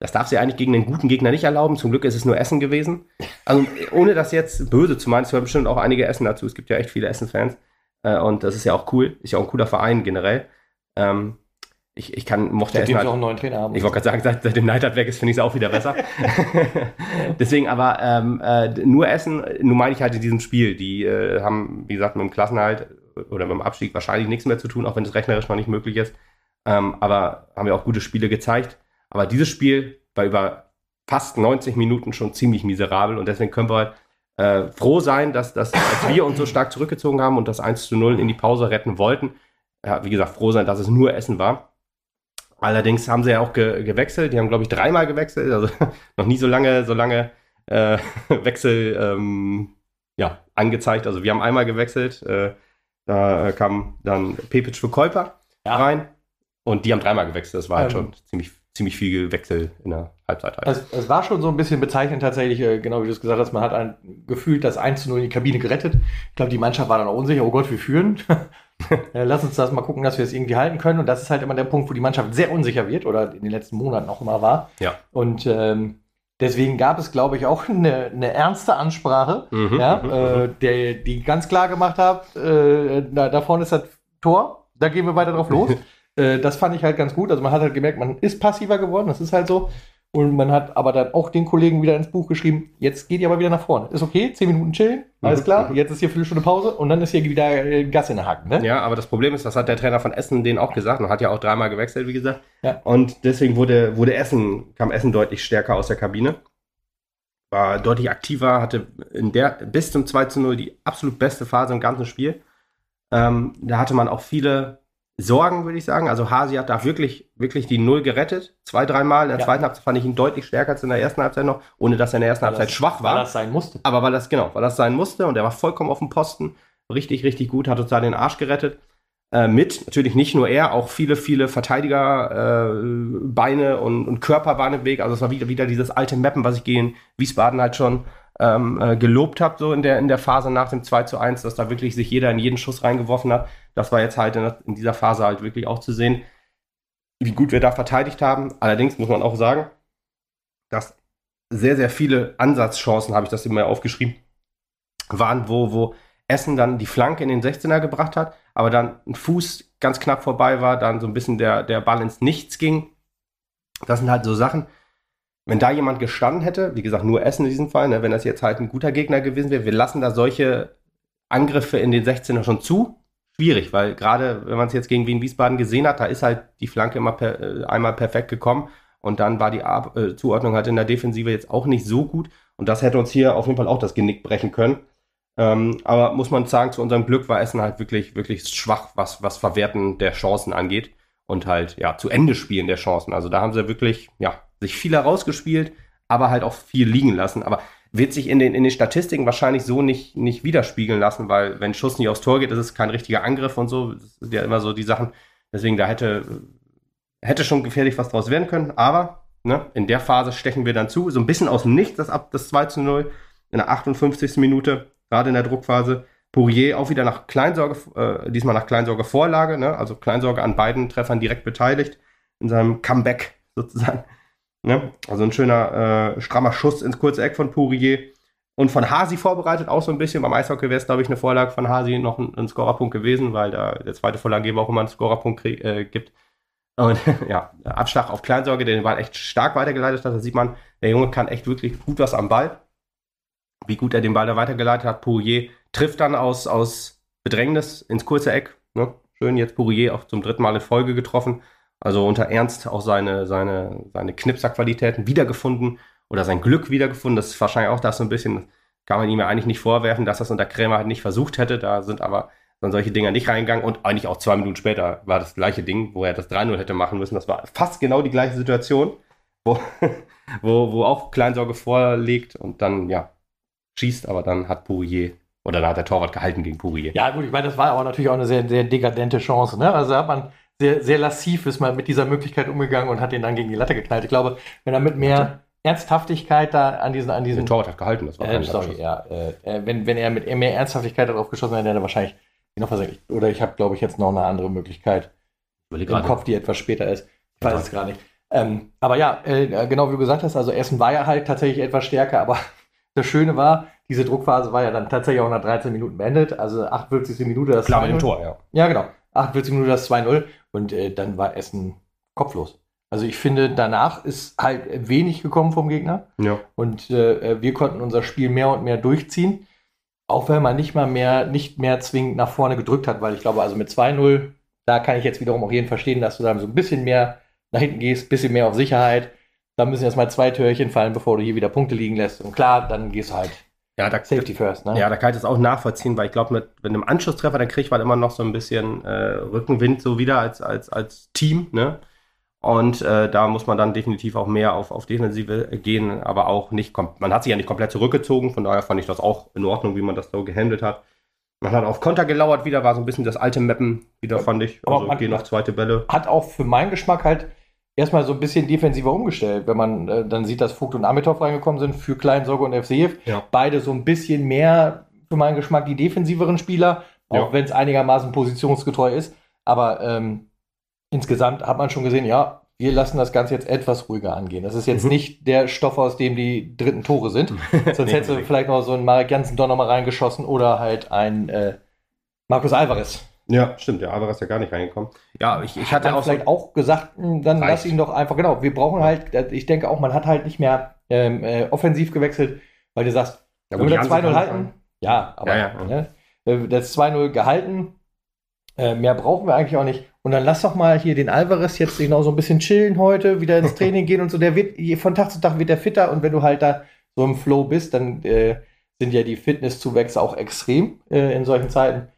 das darf sie eigentlich gegen einen guten Gegner nicht erlauben. Zum Glück ist es nur Essen gewesen. Also ohne das jetzt böse zu meinen, es hören bestimmt auch einige Essen dazu. Es gibt ja echt viele Essen-Fans. Äh, und das ist ja auch cool. Ist ja auch ein cooler Verein generell. Ähm, ich, ich kann, mochte erst mal. auch einen neuen Trainer haben. Ich wollte gerade sagen, seit, seit dem Neidhardt weg ist, finde ich es auch wieder besser. [laughs] Deswegen aber ähm, äh, nur Essen, nur meine ich halt in diesem Spiel. Die äh, haben, wie gesagt, mit dem Klassenhalt oder mit dem Abstieg wahrscheinlich nichts mehr zu tun, auch wenn es rechnerisch mal nicht möglich ist. Ähm, aber haben ja auch gute Spiele gezeigt. Aber dieses Spiel war über fast 90 Minuten schon ziemlich miserabel und deswegen können wir halt äh, froh sein, dass, dass als wir uns so stark zurückgezogen haben und das 1 zu 0 in die Pause retten wollten. Ja, wie gesagt, froh sein, dass es nur Essen war. Allerdings haben sie ja auch ge gewechselt. Die haben, glaube ich, dreimal gewechselt. Also [laughs] noch nie so lange, so lange äh, [laughs] Wechsel ähm, ja, angezeigt. Also wir haben einmal gewechselt. Äh, da kam dann Pepic für Käuper ja. rein. Und die haben dreimal gewechselt. Das war halt ähm, schon ziemlich, ziemlich viel Wechsel in der Halbzeit. Halt. Es, es, war schon so ein bisschen bezeichnend tatsächlich, äh, genau wie du es gesagt hast. Man hat ein Gefühl, das 1 zu 0 in die Kabine gerettet. Ich glaube, die Mannschaft war dann auch unsicher. Oh Gott, wir führen. [laughs] Lass uns das mal gucken, dass wir es irgendwie halten können. Und das ist halt immer der Punkt, wo die Mannschaft sehr unsicher wird oder in den letzten Monaten auch immer war. Ja. Und ähm, deswegen gab es, glaube ich, auch eine, eine ernste Ansprache, mhm. ja, mhm. äh, der, die ganz klar gemacht hat, äh, da, da vorne ist das Tor, da gehen wir weiter drauf los. [laughs] äh, das fand ich halt ganz gut. Also man hat halt gemerkt, man ist passiver geworden, das ist halt so. Und man hat aber dann auch den Kollegen wieder ins Buch geschrieben, jetzt geht ihr aber wieder nach vorne. Ist okay, zehn Minuten chillen, alles mhm. klar, jetzt ist hier Viertelstunde Pause und dann ist hier wieder äh, Gas in der Haken. Ne? Ja, aber das Problem ist, das hat der Trainer von Essen denen auch gesagt und hat ja auch dreimal gewechselt, wie gesagt. Ja. Und deswegen wurde, wurde Essen, kam Essen deutlich stärker aus der Kabine. War deutlich aktiver, hatte in der, bis zum 2 zu 0 die absolut beste Phase im ganzen Spiel. Ähm, da hatte man auch viele Sorgen, würde ich sagen. Also Hasi hat da wirklich, wirklich die Null gerettet. Zwei, dreimal. In der ja. zweiten Halbzeit fand ich ihn deutlich stärker als in der ersten Halbzeit noch, ohne dass er in der ersten weil Halbzeit das, schwach war. Weil das sein musste. Aber weil das, genau, weil das sein musste und er war vollkommen auf dem Posten. Richtig, richtig gut, hat uns da den Arsch gerettet. Äh, mit, natürlich nicht nur er, auch viele, viele Verteidiger, äh, Beine und, und Körper waren im Weg. Also es war wieder, wieder dieses alte Mappen, was ich gegen Wiesbaden halt schon ähm, äh, gelobt habe, so in der, in der Phase nach dem 2 zu 1, dass da wirklich sich jeder in jeden Schuss reingeworfen hat. Das war jetzt halt in, in dieser Phase halt wirklich auch zu sehen, wie gut wir da verteidigt haben. Allerdings muss man auch sagen, dass sehr, sehr viele Ansatzchancen, habe ich das immer aufgeschrieben, waren, wo, wo Essen dann die Flanke in den 16er gebracht hat, aber dann ein Fuß ganz knapp vorbei war, dann so ein bisschen der, der Ball ins Nichts ging. Das sind halt so Sachen, wenn da jemand gestanden hätte, wie gesagt, nur Essen in diesem Fall, ne, wenn das jetzt halt ein guter Gegner gewesen wäre, wir lassen da solche Angriffe in den 16er schon zu. Schwierig, weil gerade wenn man es jetzt gegen Wien Wiesbaden gesehen hat, da ist halt die Flanke immer per, äh, einmal perfekt gekommen und dann war die Ab äh, Zuordnung halt in der Defensive jetzt auch nicht so gut und das hätte uns hier auf jeden Fall auch das Genick brechen können. Ähm, aber muss man sagen, zu unserem Glück war Essen halt wirklich, wirklich schwach, was, was Verwerten der Chancen angeht und halt, ja, zu Ende spielen der Chancen. Also da haben sie wirklich, ja, sich viel herausgespielt, aber halt auch viel liegen lassen. Aber wird sich in den, in den Statistiken wahrscheinlich so nicht, nicht widerspiegeln lassen, weil wenn Schuss nicht aufs Tor geht, ist es kein richtiger Angriff und so. Das sind ja immer so die Sachen. Deswegen, da hätte, hätte schon gefährlich was draus werden können. Aber Ne? In der Phase stechen wir dann zu, so ein bisschen aus dem Nichts, das ab das 2 zu 0 in der 58. Minute, gerade in der Druckphase. Pourier auch wieder nach Kleinsorge, äh, diesmal nach Kleinsorge Vorlage, ne? also Kleinsorge an beiden Treffern direkt beteiligt, in seinem Comeback sozusagen. Ne? Also ein schöner, äh, strammer Schuss ins kurze Eck von Pourier. Und von Hasi vorbereitet auch so ein bisschen. Beim Eishockey wäre es, glaube ich, eine Vorlage von Hasi noch ein, ein Scorerpunkt gewesen, weil da der zweite Vorlagegeber auch immer einen Scorerpunkt krieg, äh, gibt. Und [laughs] ja, Abschlag auf Kleinsorge, der den Ball echt stark weitergeleitet hat. Da sieht man, der Junge kann echt wirklich gut was am Ball. Wie gut er den Ball da weitergeleitet hat. Pourier trifft dann aus, aus Bedrängnis ins kurze Eck. Ne? Schön, jetzt Pourier auch zum dritten Mal in Folge getroffen. Also unter Ernst auch seine, seine, seine Knipserqualitäten wiedergefunden oder sein Glück wiedergefunden. Das ist wahrscheinlich auch das so ein bisschen, kann man ihm ja eigentlich nicht vorwerfen, dass das unter Krämer halt nicht versucht hätte. Da sind aber dann solche Dinger nicht reingegangen und eigentlich auch zwei Minuten später war das gleiche Ding, wo er das 3-0 hätte machen müssen. Das war fast genau die gleiche Situation, wo, [laughs] wo, wo auch Kleinsorge vorlegt und dann, ja, schießt, aber dann hat Pourier oder da hat der Torwart gehalten gegen Pourier. Ja, gut, ich meine, das war aber natürlich auch eine sehr, sehr dekadente Chance. Ne? Also hat man sehr, sehr lassiv ist man mit dieser Möglichkeit umgegangen und hat ihn dann gegen die Latte geknallt. Ich glaube, wenn er mit mehr Ernsthaftigkeit da an diesen, an diesen. Der Torwart hat gehalten, das war äh, sorry, ja. Äh, wenn, wenn er mit mehr Ernsthaftigkeit darauf geschossen hätte, hätte er wahrscheinlich noch versenkt. Oder ich habe, glaube ich, jetzt noch eine andere Möglichkeit im Kopf, die etwas später ist. Ich weiß ja. es gar nicht. Ähm, aber ja, äh, genau wie du gesagt hast, also Essen war ja halt tatsächlich etwas stärker, aber [laughs] das Schöne war, diese Druckphase war ja dann tatsächlich auch nach 13 Minuten beendet, also 48. Minute das Klar, mit dem Tor, ja. Ja, genau. 48 Minuten das 2-0 und äh, dann war Essen kopflos. Also ich finde, danach ist halt wenig gekommen vom Gegner. Ja. Und äh, wir konnten unser Spiel mehr und mehr durchziehen. Auch wenn man nicht mal mehr, nicht mehr zwingend nach vorne gedrückt hat, weil ich glaube, also mit 2-0, da kann ich jetzt wiederum auch jeden verstehen, dass du dann so ein bisschen mehr nach hinten gehst, ein bisschen mehr auf Sicherheit. Da müssen erst mal zwei Türchen fallen, bevor du hier wieder Punkte liegen lässt. Und klar, dann gehst du halt ja, da, Safety first, ne? Ja, da kann ich das auch nachvollziehen, weil ich glaube, mit, mit einem Anschlusstreffer, dann kriegt man immer noch so ein bisschen äh, Rückenwind so wieder als, als, als Team, ne? Und äh, da muss man dann definitiv auch mehr auf, auf Defensive gehen, aber auch nicht, man hat sich ja nicht komplett zurückgezogen, von daher fand ich das auch in Ordnung, wie man das so gehandelt hat. Man hat auf Konter gelauert wieder, war so ein bisschen das alte Mappen wieder, fand ich. Also gehen noch zweite Bälle. Hat auch für meinen Geschmack halt erstmal so ein bisschen defensiver umgestellt, wenn man äh, dann sieht, dass Vogt und Amitov reingekommen sind für Kleinsorge und FCF. Ja. Beide so ein bisschen mehr für meinen Geschmack die defensiveren Spieler, auch ja. wenn es einigermaßen positionsgetreu ist. Aber ähm, insgesamt hat man schon gesehen, ja, wir lassen das Ganze jetzt etwas ruhiger angehen. Das ist jetzt mhm. nicht der Stoff, aus dem die dritten Tore sind. [laughs] Sonst nee, hättest du vielleicht noch so einen Marek Jansen doch nochmal reingeschossen oder halt ein äh, Markus Alvarez. Ja, stimmt, der Alvarez ist ja gar nicht reingekommen. Ja, ich, ich hatte auch vielleicht auch gesagt, hm, dann reicht. lass ihn doch einfach, genau, wir brauchen halt, ich denke auch, man hat halt nicht mehr ähm, äh, offensiv gewechselt, weil du sagst, ja, gut, wir das 2-0 halten, ja, aber ja, ja. Ne, äh, das 2-0 gehalten, äh, mehr brauchen wir eigentlich auch nicht. Und dann lass doch mal hier den Alvarez jetzt genau so ein bisschen chillen heute, wieder ins [laughs] Training gehen und so. Der wird, von Tag zu Tag wird der fitter und wenn du halt da so im Flow bist, dann äh, sind ja die Fitnesszuwächse auch extrem äh, in solchen Zeiten.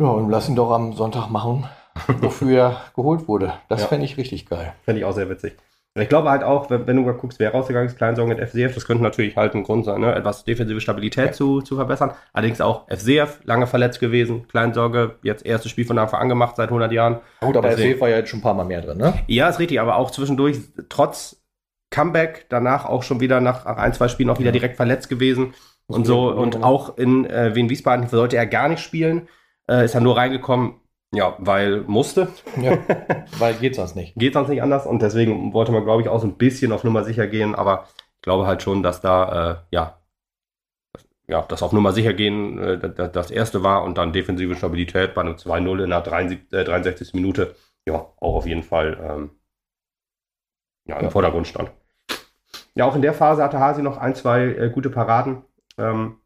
Ja, und lass ihn doch am Sonntag machen, [laughs] wofür er geholt wurde. Das ja. fände ich richtig geil. Fände ich auch sehr witzig. Ich glaube halt auch, wenn, wenn du mal guckst, wer rausgegangen ist, Kleinsorgen mit FCF, das könnte natürlich halt ein Grund sein, ne? etwas defensive Stabilität ja. zu, zu verbessern. Allerdings auch FCF, lange verletzt gewesen, Kleinsorge, jetzt erstes Spiel von Anfang an gemacht seit 100 Jahren. Gut, aber Deswegen, FCF war ja jetzt schon ein paar Mal mehr drin, ne? Ja, ist richtig, aber auch zwischendurch, trotz Comeback, danach auch schon wieder nach ein, zwei Spielen auch wieder direkt verletzt gewesen und so. Und auch in äh, Wien Wiesbaden sollte er gar nicht spielen. Äh, ist er nur reingekommen, ja, weil musste. Ja, [laughs] weil geht sonst nicht. geht sonst nicht anders und deswegen wollte man, glaube ich, auch so ein bisschen auf Nummer sicher gehen, aber ich glaube halt schon, dass da, äh, ja, ja, das auf Nummer sicher gehen äh, das erste war und dann defensive Stabilität bei einem 2-0 in der 63, äh, 63. Minute, ja, auch auf jeden Fall ähm, ja, im ja. Vordergrund stand. Ja, auch in der Phase hatte Hasi noch ein, zwei äh, gute Paraden. Ähm,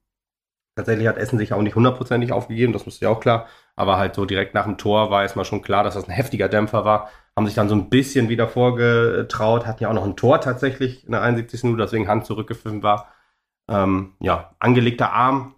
tatsächlich hat Essen sich auch nicht hundertprozentig aufgegeben, das ist ja auch klar. Aber halt so direkt nach dem Tor war erstmal schon klar, dass das ein heftiger Dämpfer war. Haben sich dann so ein bisschen wieder vorgetraut, hatten ja auch noch ein Tor tatsächlich in der 71. Minute, deswegen Hand zurückgefilmt war. Ähm, ja, angelegter Arm.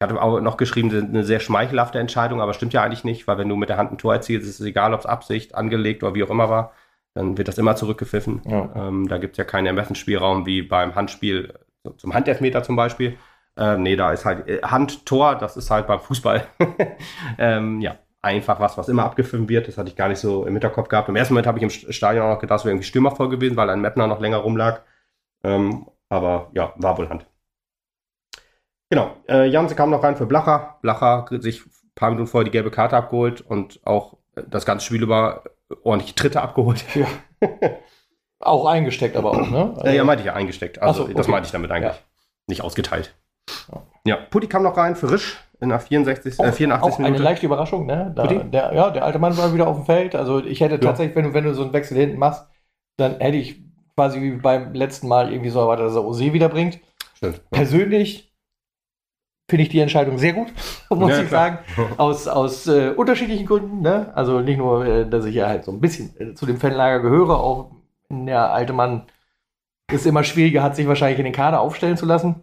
Ich hatte auch noch geschrieben, eine sehr schmeichelhafte Entscheidung, aber stimmt ja eigentlich nicht, weil wenn du mit der Hand ein Tor erzielst, ist es egal, ob es Absicht, angelegt oder wie auch immer war, dann wird das immer zurückgepfiffen. Ja. Ähm, da gibt es ja keinen Ermessensspielraum wie beim Handspiel, zum Handelfmeter zum Beispiel. Ähm, nee, da ist halt äh, Hand, Tor, das ist halt beim Fußball. [laughs] ähm, ja, einfach was, was immer abgefilmt wird. Das hatte ich gar nicht so im Hinterkopf gehabt. Im ersten Moment habe ich im Stadion auch noch gedacht, es wäre irgendwie stürmervoll gewesen, weil ein Mapner noch länger rumlag. Ähm, aber ja, war wohl Hand. Genau, äh, Janse kam noch rein für Blacher. Blacher hat sich ein paar Minuten vorher die gelbe Karte abgeholt und auch äh, das ganze Spiel über ordentlich Tritte abgeholt. Ja. [laughs] auch eingesteckt, aber auch, ne? Also, ja, meinte ich ja eingesteckt. Also, so, okay. das meinte ich damit eigentlich. Ja. Nicht ausgeteilt. Ja. Putti kam noch rein für Risch in der 64, äh, 84. auch eine Minute. leichte Überraschung, ne? Da, der, ja, der alte Mann war wieder auf dem Feld. Also ich hätte Ja. tatsächlich, wenn du, wenn du so einen Wechsel hinten machst, dann hätte ich quasi wie beim letzten Mal irgendwie so erwartet, dass er Ose wiederbringt. Stimmt. Persönlich finde ich die Entscheidung sehr gut, [laughs] muss Ja, ich klar. sagen. Aus, aus äh, unterschiedlichen Gründen. Ne? Also nicht nur, äh, dass ich ja halt so ein bisschen äh, zu dem Fanlager gehöre, auch der alte Mann ist immer schwieriger, hat sich wahrscheinlich in den Kader aufstellen zu lassen.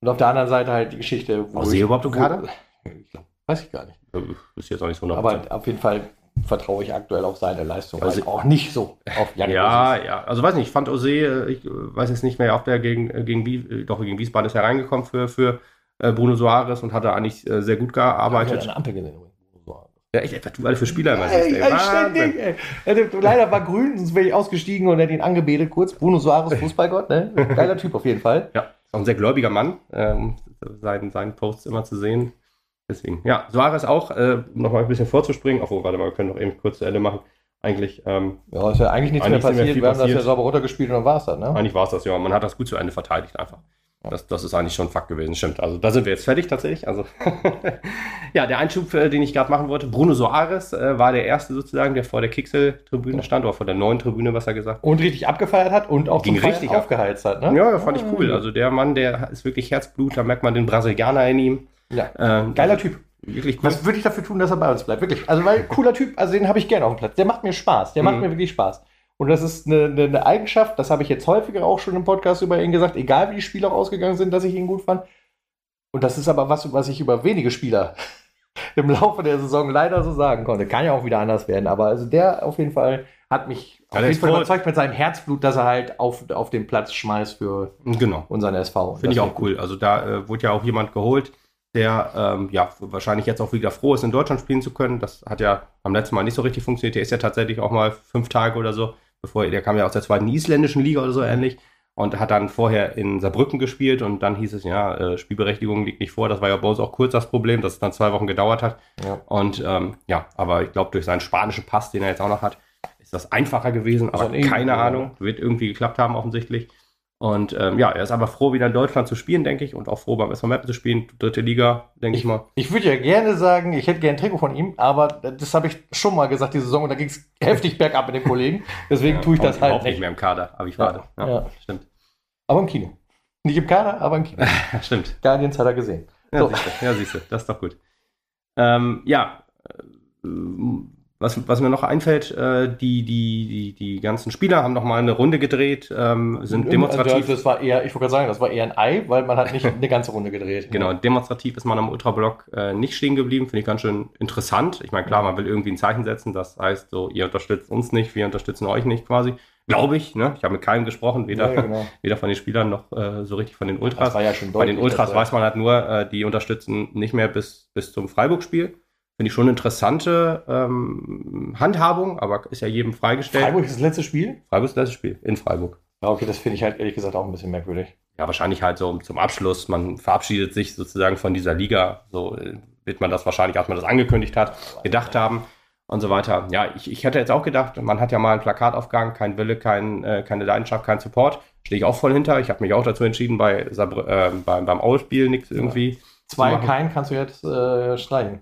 Ja. Und auf der anderen Seite halt die Geschichte. wo War sie ich- überhaupt im Kader? Ich weiß ich gar nicht. Äh, Ist jetzt auch nicht so 100%. Aber auf jeden Fall vertraue ich aktuell auf seine Leistung. Also- halt auch nicht so auf Jan Ja, ja. Also weiß nicht, ich fand Ose, äh, ich äh, weiß jetzt nicht mehr, ob der gegen, äh, gegen, doch, gegen Wiesbaden ist er reingekommen für, für Bruno Soares und hat da eigentlich sehr gut Ich habe gearbeitet. eine Ampel gesehen. Ja, echt, was du alle für Spieler immer siehst, Wahnsinn. ständig, ey. Also, Leider war grün, sonst wäre ich ausgestiegen und hätte ihn angebetet kurz. Bruno Soares, [laughs] Fußballgott, ne? Geiler Typ auf jeden Fall. Ja, ist auch ein sehr gläubiger Mann, ähm, seinen, seinen Posts immer zu sehen. Deswegen, ja, Suarez auch, äh, um noch mal ein bisschen vorzuspringen, obwohl, warte mal, wir können noch eben kurz zu Ende machen. Eigentlich, ähm, Ja, ist ja eigentlich nichts Eigentlich mehr mehr passiert. viel Wir haben das ja passiert. sauber runtergespielt und dann war es das, ne? eigentlich war es das ja. Man hat das gut zu Ende verteidigt einfach. Das, das ist eigentlich schon ein Fakt gewesen, stimmt. Also da sind wir jetzt fertig tatsächlich. Also [laughs] ja, der Einschub, äh, den ich gerade machen wollte, Bruno Soares äh, war der erste sozusagen, der vor der Kixel-Tribüne stand, oder vor der neuen Tribüne, was er gesagt Und richtig abgefeiert hat und auch Ging richtig ab. aufgeheizt hat, ne? Ja, fand ich cool. Also der Mann, der ist wirklich Herzblut, da merkt man den Brasilianer in ihm. Ja. Ähm, Geiler Typ. Wirklich cool. Was würde ich dafür tun, dass er bei uns bleibt? Wirklich. Also, weil cooler Typ, also den habe ich gerne auf dem Platz. Der macht mir Spaß. Der macht Mhm. mir wirklich Spaß. Und das ist eine, eine, Eigenschaft, das habe ich jetzt häufiger auch schon im Podcast über ihn gesagt, egal wie die Spiele auch ausgegangen sind, dass ich ihn gut fand. Und das ist aber was, was ich über wenige Spieler [laughs] im Laufe der Saison leider so sagen konnte. Kann ja auch wieder anders werden, aber also der auf jeden Fall hat mich Ja, auf jeden Fall überzeugt mit seinem Herzblut, dass er halt auf, auf den Platz schmeißt für Genau. unseren SV. Finde ich auch cool. Also da äh, wurde ja auch jemand geholt, der ähm, ja wahrscheinlich jetzt auch wieder froh ist, in Deutschland spielen zu können. Das hat ja am letzten Mal nicht so richtig funktioniert. Der ist ja tatsächlich auch mal fünf Tage oder so, bevor der kam ja aus der zweiten isländischen Liga oder so ähnlich und hat dann vorher in Saarbrücken gespielt und dann hieß es ja, äh, Spielberechtigung liegt nicht vor. Das war ja bei uns auch kurz das Problem, dass es dann zwei Wochen gedauert hat. Ja. Und ähm, ja, aber ich glaube, durch seinen spanischen Pass, den er jetzt auch noch hat, ist das einfacher gewesen. Aber irgendwie, keine. Ahnung, wird irgendwie geklappt haben offensichtlich. Und ähm, ja, er ist aber froh, wieder in Deutschland zu spielen, denke ich, und auch froh, beim SV Meppen zu spielen. Dritte Liga, denke ich, mal. Ich würde ja gerne sagen, ich hätte gerne ein Trikot von ihm, aber das habe ich schon mal gesagt, die Saison, und da ging es [laughs] heftig bergab mit dem Kollegen. Deswegen tue ich das halt nicht nicht. mehr im Kader, aber ich warte. Ja, ja. stimmt. Aber im Kino. Nicht im Kader, aber im Kino. Ja, [laughs] stimmt. Guardians hat er gesehen. Ja, So. siehste, ja, siehste, das ist doch gut. Ähm, ja, äh, was, was mir noch einfällt, äh, die, die, die, die ganzen Spieler haben noch mal eine Runde gedreht, ähm, sind demonstrativ. Also Das war eher, ich wollte gerade sagen, das war eher ein Ei, weil man hat nicht [laughs] eine ganze Runde gedreht. Genau, demonstrativ ist man am Ultrablock äh, nicht stehen geblieben, finde ich ganz schön interessant. Ich meine, klar, man will irgendwie ein Zeichen setzen, das heißt so, ihr unterstützt uns nicht, wir unterstützen euch nicht quasi. Glaube ich, ne? Ich habe mit keinem gesprochen, weder, Ja, genau. [laughs] weder von den Spielern noch äh, so richtig von den Ultras. Das war ja schon Bei den deutlich, Ultras weiß man halt nur, äh, die unterstützen nicht mehr bis, bis zum Freiburg-Spiel. Finde ich schon eine interessante ähm, Handhabung, aber ist ja jedem freigestellt. Freiburg ist das letzte Spiel? Freiburg ist das letzte Spiel in Freiburg. Ja, okay, das finde ich halt ehrlich gesagt auch ein bisschen merkwürdig. Ja, wahrscheinlich halt so zum Abschluss. Man verabschiedet sich sozusagen von dieser Liga. So äh, wird man das wahrscheinlich, als man das angekündigt hat, gedacht haben und so weiter. Ja, ich, ich hätte jetzt auch gedacht, man hat ja mal einen Plakataufgang, kein Wille, kein, äh, keine Leidenschaft, kein Support. Stehe ich auch voll hinter. Ich habe mich auch dazu entschieden, bei äh, beim, beim Aue-Spiel nichts irgendwie. Zwei zu machen. kein kannst du jetzt äh, streichen.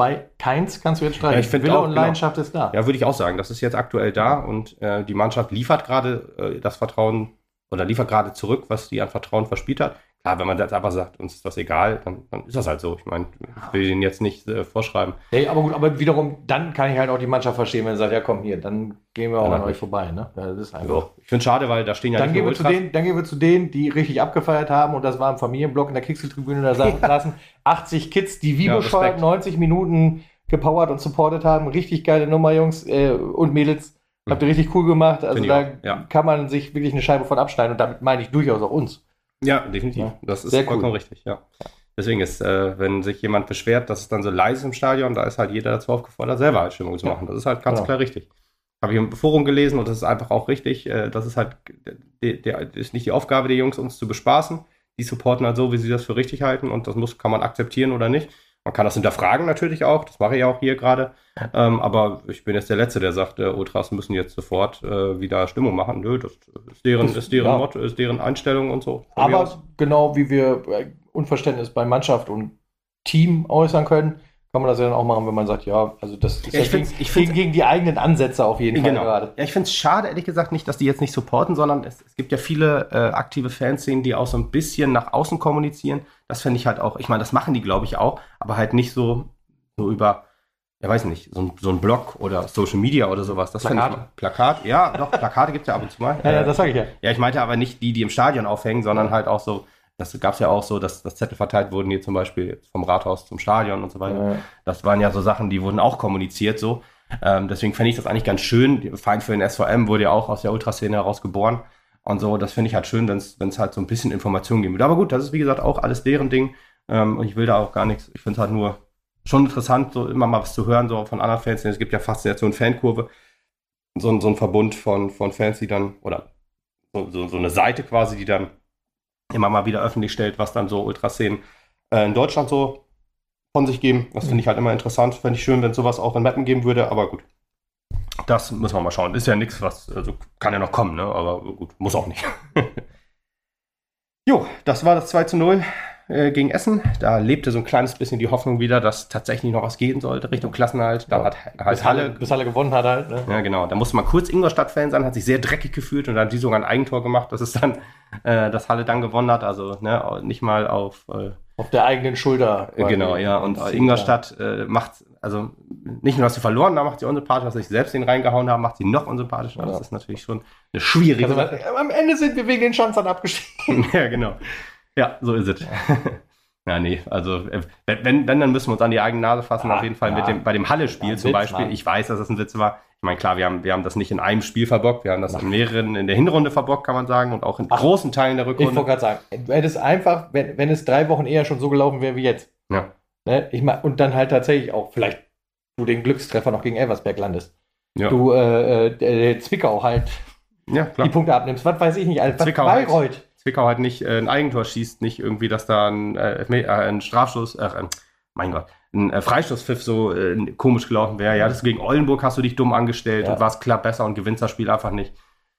Zwei keins kannst du jetzt streichen. Ja, ich find Wille auch, und genau. Leidenschaft ist da. Ja, würde ich auch sagen. Das ist jetzt aktuell da und äh, die Mannschaft liefert gerade äh, das Vertrauen oder liefert gerade zurück, was die an Vertrauen verspielt hat. Klar, wenn man jetzt einfach sagt, uns ist das egal, dann, dann ist das halt so. Ich meine, ich will ihnen jetzt nicht äh, vorschreiben. Nee, aber gut, aber wiederum, dann kann ich halt auch die Mannschaft verstehen, wenn sie sagt, ja komm hier, dann gehen wir auch Ja, an euch vorbei. Ne? Ja, das ist einfach. So. Ich finde es schade, weil da stehen ja Dann nicht gehen, zu denen, dann gehen wir zu denen, die richtig abgefeiert haben und das war im Familienblock in der Kixel-Tribüne, da sa- [laughs] saßen 80 Kids, die wie Ja, bescheuert Respekt. 90 Minuten gepowert und supportet haben. Richtig geile Nummer, Jungs äh, und Mädels. Habt ihr richtig cool gemacht. Also da ja. kann man sich wirklich eine Scheibe von abschneiden und damit meine ich durchaus auch uns. Ja, definitiv. Ja. Das ist Sehr vollkommen cool. richtig, ja. Deswegen ist, äh, wenn sich jemand beschwert, dass es dann so leise ist im Stadion, da ist halt jeder dazu aufgefordert, selber halt Stimmung zu machen. Das ist halt ganz Genau. klar richtig. Habe ich im Forum gelesen und das ist einfach auch richtig. Äh, das ist halt, der, der, ist nicht die Aufgabe der Jungs, uns zu bespaßen. Die supporten halt so, wie sie das für richtig halten und das muss, kann man akzeptieren oder nicht. Man kann das hinterfragen natürlich auch, das mache ich ja auch hier gerade. Ähm, aber ich bin jetzt der Letzte, der sagt, äh, Ultras müssen jetzt sofort äh, wieder Stimmung machen. Nö, das ist deren, Das- ist deren ja. Motto, ist deren Einstellung und so. Aber genau wie wir äh, Unverständnis bei Mannschaft und Team äußern können, kann man das ja dann auch machen, wenn man sagt, ja, also das ist Ja, ja, ich gegen, find's- ich find's- gegen, gegen die eigenen Ansätze auf jeden Fall Genau. gerade. Ja, ich finde es schade, ehrlich gesagt, nicht, dass die jetzt nicht supporten, sondern es, es gibt ja viele äh, aktive Fanszenen, die auch so ein bisschen nach außen kommunizieren. Das finde ich halt auch, ich meine, das machen die, glaube ich, auch, aber halt nicht so, so über, ja, weiß nicht, so ein, so ein Blog oder Social Media oder sowas. Das Plakate. Ich, Plakat, ja, doch, Plakate gibt es ja ab und zu mal. [laughs] Ja, ja, Äh, das sage ich ja. ja, ich meinte aber nicht die, die im Stadion aufhängen, sondern halt auch so, das gab es ja auch so, dass, dass Zettel verteilt wurden, hier zum Beispiel vom Rathaus zum Stadion und so weiter. Äh, Das waren ja so Sachen, die wurden auch kommuniziert so. Ähm, deswegen fände ich das eigentlich ganz schön. Der Feind für den SVM wurde ja auch aus der Ultraszene heraus geboren. Und so, das finde ich halt schön, wenn es halt so ein bisschen Informationen geben würde. Aber gut, das ist wie gesagt auch alles deren Ding. Ähm, und ich will da auch gar nichts. Ich finde es halt nur schon interessant, so immer mal was zu hören, so von anderen Fans. Es gibt ja Faszination Fankurve. So, ein- so ein Verbund von, von Fans, die dann, oder so, so, so eine Seite quasi, die dann immer mal wieder öffentlich stellt, was dann so Ultraszenen äh, in Deutschland so von sich geben. Das finde ich halt immer interessant. Fände ich schön, wenn es sowas auch in Mappen geben würde, aber gut. Das müssen wir mal schauen. Ist ja nichts, was, also kann ja noch kommen, ne? aber gut, muss auch nicht. [laughs] jo, das war das 2 zu 0 äh, gegen Essen. Da lebte so ein kleines bisschen die Hoffnung wieder, dass tatsächlich noch was gehen sollte Richtung Klassenhalt. Da Ja. hat bis, halt Halle, Halle, bis Halle gewonnen hat halt. Ne? ja, genau. Da musste man kurz Ingolstadt-Fan sein, hat sich sehr dreckig gefühlt und dann hat die sogar ein Eigentor gemacht. Das ist dann, äh, dass Halle dann gewonnen hat. Also ne, nicht mal auf äh, Auf der eigenen Schulter. äh, Genau, ja. Und Das- Ingolstadt äh, macht, also nicht nur, dass sie verloren haben, macht sie unsympathisch, dass sie sich selbst den reingehauen haben, macht sie noch unsympathischer. Ja. Das ist natürlich schon eine schwierige Also, Sache. am Ende sind wir wegen den Schanzern abgestiegen. [laughs] ja, genau. Ja, so ist es. [laughs] Ja, nee, also äh, wenn, wenn, wenn, dann müssen wir uns an die eigene Nase fassen, Ja, auf jeden Fall ja. mit dem, bei dem Halle-Spiel Ja, zum Witz, Beispiel. Mann. Ich weiß, dass das ein Witz war. Ich meine, klar, wir haben, wir haben das nicht in einem Spiel verbockt, wir haben das in mehreren, in der Hinrunde verbockt, kann man sagen, und auch in Ach, großen Teilen der Ich wollte Rückrunde. gerade sagen, du hättest einfach, wenn, wenn es drei Wochen eher schon so gelaufen wäre wie jetzt. Ja. Ne? Ich mein, und dann halt tatsächlich auch vielleicht du den Glückstreffer noch gegen Elversberg landest. Ja. Du äh, äh, Zwickau halt Ja, klar. die Punkte abnimmst. Was weiß ich nicht, Alter. Zwickau Was. Bayreuth. Zwickau halt nicht äh, ein Eigentor schießt, nicht irgendwie, dass da ein, äh, äh, ein Strafstoß, äh, äh, mein Gott, ein äh, Freistoßpfiff so äh, komisch gelaufen wäre. Ja, das gegen Oldenburg hast du dich dumm angestellt Ja. und warst klar besser und gewinnst das Spiel einfach nicht.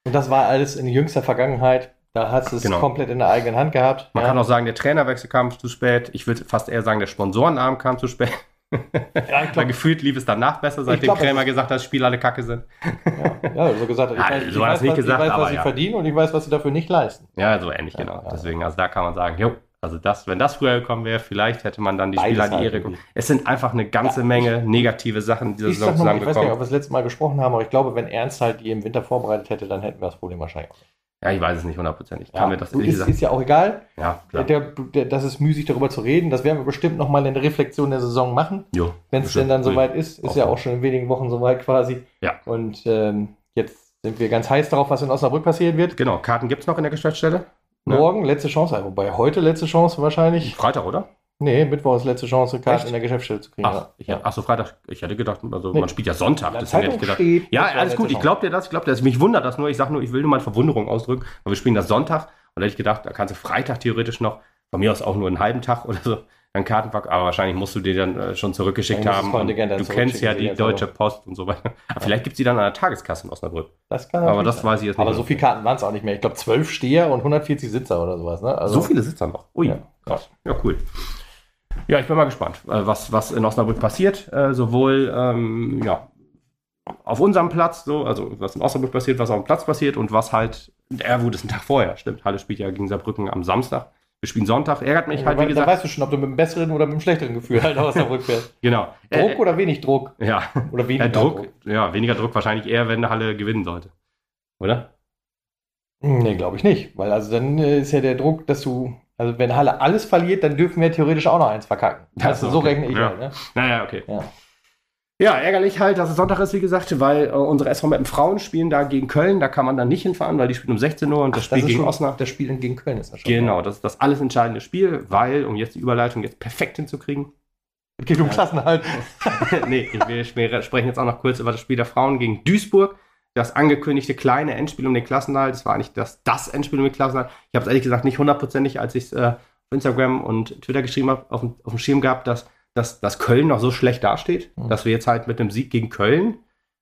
Und das war alles in jüngster Vergangenheit. Da hast du es Genau. komplett in der eigenen Hand gehabt. Man ja. kann auch sagen, der Trainerwechsel kam zu spät. Ich würde fast eher sagen, der Sponsorenarm kam zu spät. Ja, ich glaub, gefühlt lief es danach besser, seitdem glaub, Krämer es- gesagt hat, dass Spiele alle kacke sind. ja, ja, so gesagt. Ich Ja, weiß, so ich hat weiß, was, gesagt, ich weiß, aber was sie ja. verdienen und ich weiß, was sie dafür nicht leisten. Ja, so ähnlich, genau. Deswegen, also da kann man sagen, jo, also das, wenn das früher gekommen wäre, vielleicht hätte man dann die Beides Spieler an die halt Ehre gekommen. Es sind einfach eine ganze Menge negative Sachen in dieser Ich, Saison mal, ich weiß nicht, ob zusammengekommen. wir das letzte Mal gesprochen haben, aber ich glaube, wenn Ernst halt die im Winter vorbereitet hätte, dann hätten wir das Problem wahrscheinlich auch. Ja, ich weiß es nicht hundertprozentig. Ich Ja, kann mir das ehrlich ist, ist ja auch egal. Ja, klar. Der, der, das ist müßig, darüber zu reden. Das werden wir bestimmt noch mal in der Reflexion der Saison machen. Wenn es denn dann soweit ist. Ist Auch ja auch schon in wenigen Wochen soweit quasi. Ja. Und ähm, jetzt sind wir ganz heiß darauf, was in Osnabrück passieren wird. Genau, Karten gibt es noch in der Geschäftsstelle? Ja. Morgen letzte Chance, also wobei heute letzte Chance wahrscheinlich. Freitag, oder? Nee, Mittwoch ist letzte Chance, Karten Echt? in der Geschäftsstelle zu kriegen. Ach, ich, ach so, Freitag. Ich hätte gedacht, also Nee. man spielt ja Sonntag. Deswegen hätte ich gedacht. steht. Ja, alles gut. Ich glaube dir das. Ich glaube dir das. Mich wundert das nur. Ich sage nur, ich will nur meine Verwunderung ausdrücken. Weil wir spielen das Sonntag. Und da hätte ich gedacht, da kannst du Freitag theoretisch noch, von mir aus auch nur einen halben Tag oder so, dann Karten packen. Aber wahrscheinlich musst du die dann äh, schon zurückgeschickt Ja, das haben. Du kennst ja die Deutsche. Post und so weiter. Aber vielleicht gibt es die dann an der Tageskasse in Osnabrück. Das kann Aber das sein. weiß ich jetzt nicht. Aber so viele Karten waren es auch nicht mehr. Ich glaube, zwölf Steher und 140 Sitzer oder sowas. Ne? Also, so viele Sitzer noch. Ui, Ja. krass. Ja, cool. Ja, ich bin mal gespannt, äh, was, was in Osnabrück passiert. Äh, sowohl ähm, ja, auf unserem Platz, so, also was in Osnabrück passiert, was auf dem Platz passiert und was halt, ja gut, das ist ein Tag vorher, stimmt. Halle spielt ja gegen Saarbrücken am Samstag. Wir spielen Sonntag, ärgert mich halt, da, wie da gesagt. weißt du schon, ob du mit einem besseren oder mit einem schlechteren Gefühl halt aus Osnabrück fährst. [laughs] Genau. Druck Äh, oder wenig Druck? ja, Oder weniger äh, Druck, ja, weniger Druck wahrscheinlich eher, wenn Halle gewinnen sollte. Oder? Hm, Nee, glaube ich nicht. Weil also dann äh, ist ja der Druck, dass du, also wenn Halle alles verliert, dann dürfen wir theoretisch auch noch eins verkacken. Ja, Also so, so okay. rechne ich Ja. halt, ne? Naja, okay. Ja. Ja, ärgerlich halt, dass es Sonntag ist, wie gesagt, weil äh, unsere SV Meppen Frauen spielen da gegen Köln. Da kann man dann nicht hinfahren, weil die spielen um 16 Uhr und das Ach, Spiel ist gegen schon- Osnabrück. Das Spiel gegen Köln ist das schon. Genau, das ist das alles entscheidende Spiel, weil, um jetzt die Überleitung jetzt perfekt hinzukriegen, Es geht um Klassenhalt. [laughs] nee, wir sprechen jetzt auch noch kurz über das Spiel der Frauen gegen Duisburg. Das angekündigte kleine Endspiel um den Klassenhalt. Das war eigentlich das, das Endspiel um den Klassenhalt. Ich habe es ehrlich gesagt nicht hundertprozentig, als ich es äh, auf Instagram und Twitter geschrieben habe, auf, dem- auf dem Schirm gehabt, dass, dass, dass Köln noch so schlecht dasteht, Mhm. dass wir jetzt halt mit einem Sieg gegen Köln,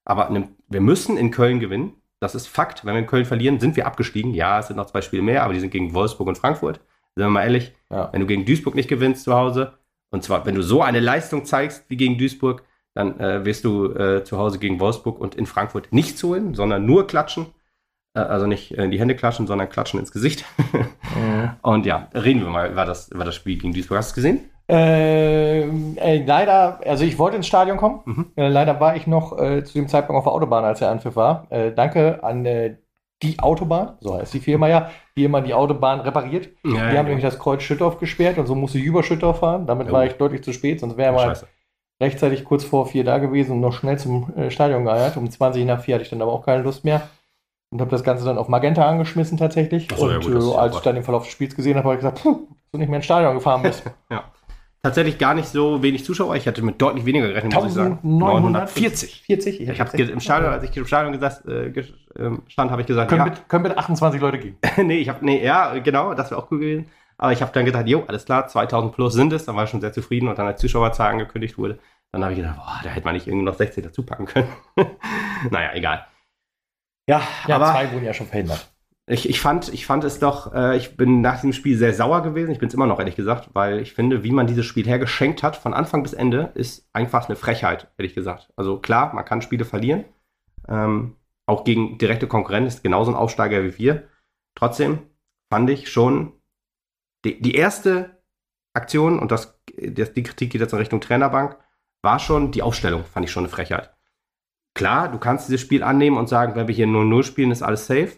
aber einem, wir müssen in Köln gewinnen. Das ist Fakt. Wenn wir in Köln verlieren, sind wir abgestiegen. Ja, es sind noch zwei Spiele mehr, aber die sind gegen Wolfsburg und Frankfurt. Sind wir mal ehrlich, Ja. wenn du gegen Duisburg nicht gewinnst zu Hause, und zwar, wenn du so eine Leistung zeigst wie gegen Duisburg, dann äh, wirst du äh, zu Hause gegen Wolfsburg und in Frankfurt nichts holen, sondern nur klatschen. Äh, also nicht in die Hände klatschen, sondern klatschen ins Gesicht. Mhm. [laughs] und ja, reden wir mal über das, über das Spiel gegen Duisburg. Hast du es gesehen? Ähm, äh, leider, also ich wollte ins Stadion kommen. Mhm. Äh, leider war ich noch äh, zu dem Zeitpunkt auf der Autobahn, als der Anpfiff war. Äh, danke an äh, die Autobahn, so heißt die Firma ja, die immer die Autobahn repariert. Ja, Die haben nämlich das Kreuz Schüttorf gesperrt und so musste ich über Schüttorf fahren. Damit Oh. war ich deutlich zu spät, sonst wäre Oh, mal scheiße. Rechtzeitig kurz vor vier da gewesen und noch schnell zum äh, Stadion geeiert. Um 20 nach vier hatte ich dann aber auch keine Lust mehr. Und habe das Ganze dann auf Magenta angeschmissen tatsächlich. So, ja und gut, das ist äh, ja als ich dann den Verlauf des Spiels gesehen habe, habe ich gesagt, puh, dass du nicht mehr ins Stadion gefahren bist. [laughs] Tatsächlich gar nicht so wenig Zuschauer. Ich hatte mit deutlich weniger gerechnet, muss ich sagen. 940. 40. Ich habe im Stadion, als ich im Stadion gesagt, äh, ähm, stand, habe ich gesagt, Können, ja, bitte, können bitte 28 Leute gehen. [laughs] nee, ich habe, nee, ja, genau, das wäre auch cool gewesen. Aber ich habe dann gedacht, jo, alles klar, 2000 plus sind es. Dann war ich schon sehr zufrieden und dann als Zuschauerzahl angekündigt wurde, dann habe ich gedacht, boah, da hätte man nicht irgendwie noch 16 dazu packen können. [laughs] naja, egal. Ja, Ja, aber zwei wurden ja schon verhindert. ich, ich, fand, ich fand es doch, äh, ich bin nach diesem Spiel sehr sauer gewesen. Ich bin es immer noch, ehrlich gesagt, weil ich finde, wie man dieses Spiel hergeschenkt hat, von Anfang bis Ende, ist einfach eine Frechheit, ehrlich gesagt. Also klar, man kann Spiele verlieren. Ähm, auch gegen direkte Konkurrenten ist genauso ein Aufsteiger wie wir. Trotzdem fand ich schon die, die erste Aktion, und das, das, die Kritik geht jetzt in Richtung Trainerbank, war schon die Aufstellung, fand ich schon eine Frechheit. Klar, du kannst dieses Spiel annehmen und sagen, wenn wir hier 0-0 spielen, ist alles safe.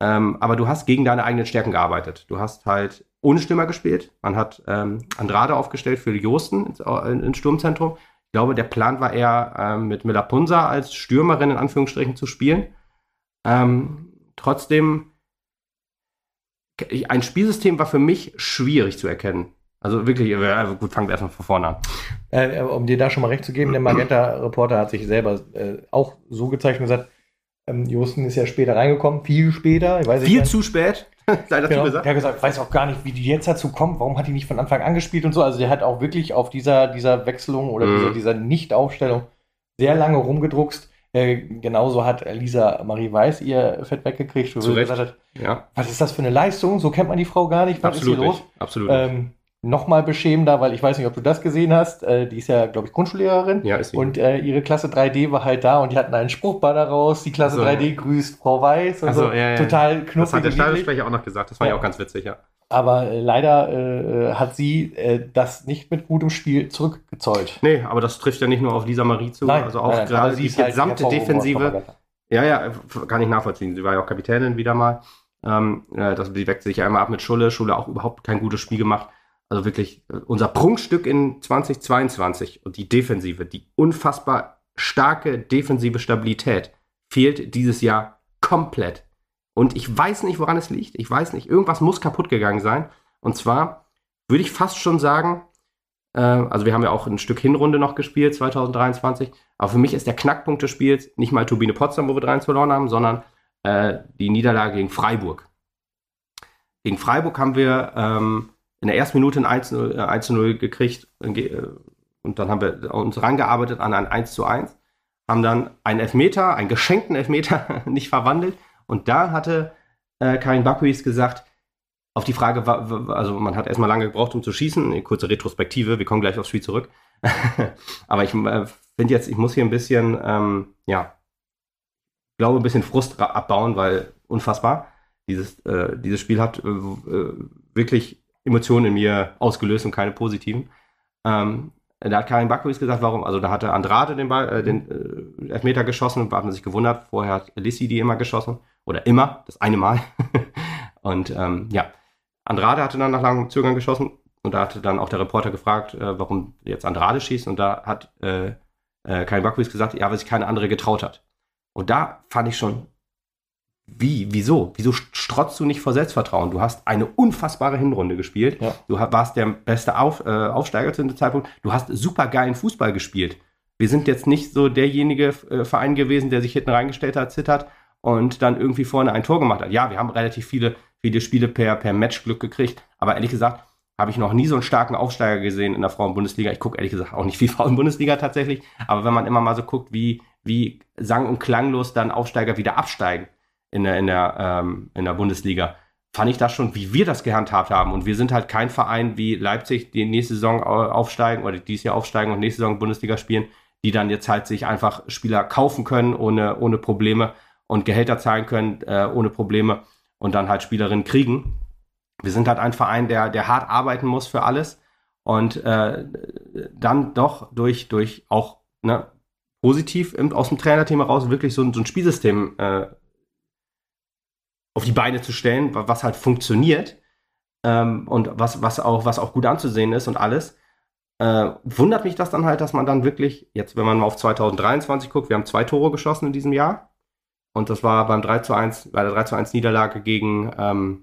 Ähm, aber du hast gegen deine eigenen Stärken gearbeitet. Du hast halt ohne Stürmer gespielt. Man hat ähm, Andrade aufgestellt für Josten ins, ins Sturmzentrum. Ich glaube, der Plan war eher, ähm, mit Melapunsa als Stürmerin in Anführungsstrichen zu spielen. Ähm, trotzdem, ein Spielsystem war für mich schwierig zu erkennen. Also wirklich, äh, gut, fangen wir erstmal von vorne an. Äh, um dir da schon mal recht zu geben, der Magenta-Reporter hat sich selber äh, auch so gezeigt und gesagt, ähm, Josten ist ja später reingekommen, viel später. Ich weiß Viel zu spät, [laughs] sei dazu Genau, gesagt. der hat gesagt, weiß auch gar nicht, wie die jetzt dazu kommt, warum hat die nicht von Anfang an gespielt und so. Also der hat auch wirklich auf dieser, dieser Wechselung oder Mhm. dieser, dieser Nicht-Aufstellung sehr lange rumgedruckst. Äh, genauso hat Lisa Marie Weiß ihr Fett weggekriegt, wo Zu sie Recht. gesagt hat, Ja, was ist das für eine Leistung? So kennt man die Frau gar nicht. Was absolut ist hier nicht. los? Absolut. Ähm, Nochmal beschämender, weil ich weiß nicht, ob du das gesehen hast. Äh, die ist ja, glaube ich, Grundschullehrerin. Ja, ist sie. Und äh, ihre Klasse 3D war halt da und die hatten einen Spruchball daraus. Die Klasse Ach so. 3D grüßt Frau Weiß. Ach so, so. ja, ja. Total das knuffig. hat der. Stadionsprecher auch noch gesagt. Das war ja Ja. auch ganz witzig, ja. Aber äh, leider äh, hat sie äh, das nicht mit gutem Spiel zurückgezollt. Nee, aber das trifft ja nicht nur auf Lisa Marie zu, also auch nein, gerade sie die halt gesamte Defensive. Ja, ja, kann ich nachvollziehen. Sie war ja auch Kapitänin wieder mal. Ähm, äh, das, die wechselt sich ja immer ab mit Schulle. Schulle auch überhaupt kein gutes Spiel gemacht. Also wirklich äh, unser Prunkstück in 2022 und die Defensive, die unfassbar starke defensive Stabilität fehlt dieses Jahr komplett. Und ich weiß nicht, woran es liegt. Ich weiß nicht. Irgendwas muss kaputt gegangen sein. Und zwar würde ich fast schon sagen, äh, also wir haben ja auch ein Stück Hinrunde noch gespielt, 2023. Aber für mich ist der Knackpunkt des Spiels nicht mal Turbine Potsdam, wo wir 3 verloren haben, sondern äh, die Niederlage gegen Freiburg. Gegen Freiburg haben wir ähm, in der ersten Minute ein 1 zu 0, äh, 1 zu 0 gekriegt äh, äh, und dann haben wir uns rangearbeitet an ein 1 zu 1, haben dann einen Elfmeter, einen geschenkten Elfmeter [laughs] nicht verwandelt und da hatte äh, Karin Bakuis gesagt, auf die Frage, also man hat erstmal lange gebraucht, um zu schießen, eine kurze Retrospektive, wir kommen gleich aufs Spiel zurück. [laughs] Aber ich äh, finde jetzt, ich muss hier ein bisschen, ähm, ja, glaube ein bisschen Frust abbauen, weil unfassbar. Dieses, äh, dieses Spiel hat äh, äh, wirklich Emotionen in mir ausgelöst und keine positiven. Ähm, da hat Karin Bakuis gesagt, warum? Also da hatte Andrade den, Ball, äh, den äh, Elfmeter geschossen und hat man sich gewundert. Vorher hat Lissi die immer geschossen. Oder immer, das eine Mal. [laughs] und ähm, ja, Andrade hatte dann nach langem Zögern geschossen und da hatte dann auch der Reporter gefragt, äh, warum jetzt Andrade schießt und da hat äh, äh, Kai Bakwitz gesagt, ja, weil sich keine andere getraut hat. Und da fand ich schon, wie, wieso? Wieso strotzt du nicht vor Selbstvertrauen? Du hast eine unfassbare Hinrunde gespielt. Ja. Du warst der beste Auf, äh, Aufsteiger zu dem Zeitpunkt. Du hast super geilen Fußball gespielt. Wir sind jetzt nicht so derjenige äh, Verein gewesen, der sich hinten reingestellt hat, zittert und dann irgendwie vorne ein Tor gemacht hat. Ja, wir haben relativ viele, viele Spiele per, per Matchglück gekriegt, aber ehrlich gesagt, habe ich noch nie so einen starken Aufsteiger gesehen in der Frauen-Bundesliga. Ich gucke ehrlich gesagt auch nicht [laughs] viel Frauen-Bundesliga tatsächlich, aber wenn man immer mal so guckt, wie, wie sang- und klanglos dann Aufsteiger wieder absteigen in der, in der, ähm, in der Bundesliga, fand ich das schon, wie wir das gehandhabt haben. Und wir sind halt kein Verein wie Leipzig, die nächste Saison aufsteigen oder dieses Jahr aufsteigen und nächste Saison Bundesliga spielen, die dann jetzt halt sich einfach Spieler kaufen können ohne, ohne Probleme und Gehälter zahlen können äh, ohne Probleme und dann halt Spielerinnen kriegen. Wir sind halt ein Verein, der, der hart arbeiten muss für alles und äh, dann doch durch, durch auch ne, positiv im, aus dem Trainerteam heraus wirklich so, so ein Spielsystem äh, auf die Beine zu stellen, was halt funktioniert ähm, und was, was, auch, was auch gut anzusehen ist und alles. Äh, wundert mich das dann halt, dass man dann wirklich, jetzt wenn man mal auf 2023 guckt, wir haben zwei Tore geschossen in diesem Jahr. Und das war beim 3 zu 1, bei der 3 zu 1 Niederlage gegen, ähm,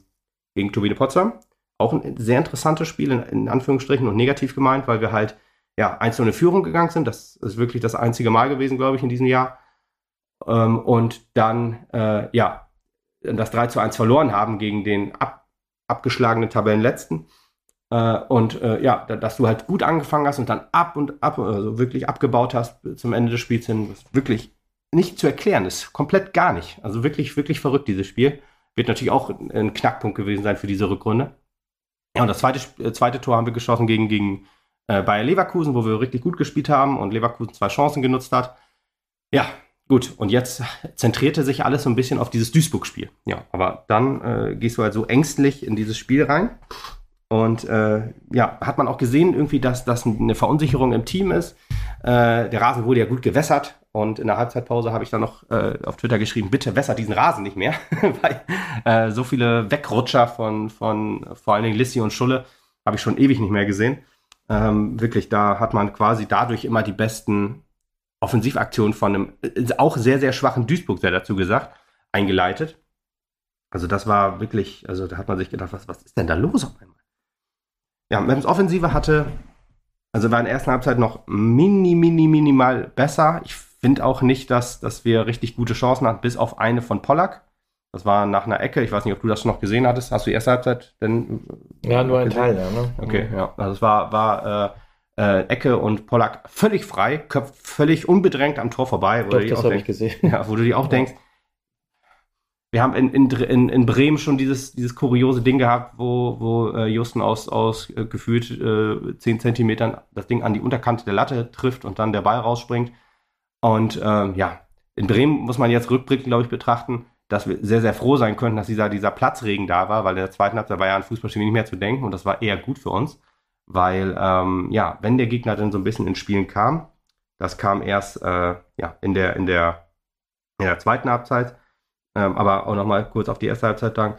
gegen Turbine Potsdam. Auch ein sehr interessantes Spiel, in, in Anführungsstrichen und negativ gemeint, weil wir halt ja, einzelne Führung gegangen sind. Das ist wirklich das einzige Mal gewesen, glaube ich, in diesem Jahr. Ähm, und dann, äh, ja, das 3 zu 1 verloren haben gegen den ab, abgeschlagenen Tabellenletzten. Äh, und äh, ja, dass du halt gut angefangen hast und dann ab und ab, also wirklich abgebaut hast zum Ende des Spiels hin, was wirklich nicht zu erklären ist. Komplett gar nicht. Also wirklich, wirklich verrückt, dieses Spiel. Wird natürlich auch ein Knackpunkt gewesen sein für diese Rückrunde. Ja, und das zweite, äh, zweite Tor haben wir geschossen gegen, gegen äh, Bayer Leverkusen, wo wir richtig gut gespielt haben und Leverkusen zwei Chancen genutzt hat. Ja, gut. Und jetzt zentrierte sich alles so ein bisschen auf dieses Duisburg-Spiel. Ja, aber dann äh, gehst du halt so ängstlich in dieses Spiel rein. Und äh, ja, hat man auch gesehen, irgendwie, dass das eine Verunsicherung im Team ist. Äh, der Rasen wurde ja gut gewässert und in der Halbzeitpause habe ich dann noch äh, auf Twitter geschrieben, bitte wässert diesen Rasen nicht mehr, [laughs] weil äh, so viele Wegrutscher von, von vor allen Dingen Lissi und Schulle habe ich schon ewig nicht mehr gesehen. Ähm, wirklich, da hat man quasi dadurch immer die besten Offensivaktionen von einem äh, auch sehr, sehr schwachen Duisburg, sehr dazu gesagt, eingeleitet. Also das war wirklich, also da hat man sich gedacht, was, was ist denn da los auf einmal? Ja, Mems Offensive hatte, also war in der ersten Halbzeit noch mini, mini, minimal besser. Ich finde auch nicht, dass, dass wir richtig gute Chancen hatten, bis auf eine von Pollack. Das war nach einer Ecke. Ich weiß nicht, ob du das schon noch gesehen hattest. Hast du die erste Halbzeit denn? Ja, nur ein Teil, ja. Ne? Okay, ja. Also es war, war äh, äh, Ecke und Pollack völlig frei, köpft völlig unbedrängt am Tor vorbei. Doch, das habe ich gesehen. Ja, wo du dir auch denkst, wir haben in, in, in Bremen schon dieses, dieses kuriose Ding gehabt, wo, wo äh, Justen aus, aus äh, gefühlt äh, 10 Zentimetern das Ding an die Unterkante der Latte trifft und dann der Ball rausspringt. Und ähm, ja, in Bremen muss man jetzt rückblickend, glaube ich, betrachten, dass wir sehr, sehr froh sein könnten, dass dieser, dieser Platzregen da war, weil in der zweiten Halbzeit war ja an Fußballspiel nicht mehr zu denken und das war eher gut für uns, weil, ähm, ja, wenn der Gegner dann so ein bisschen ins Spielen kam, das kam erst, äh, ja, in der, in der, in der zweiten Halbzeit, ähm, aber auch nochmal kurz auf die erste Halbzeit sagen,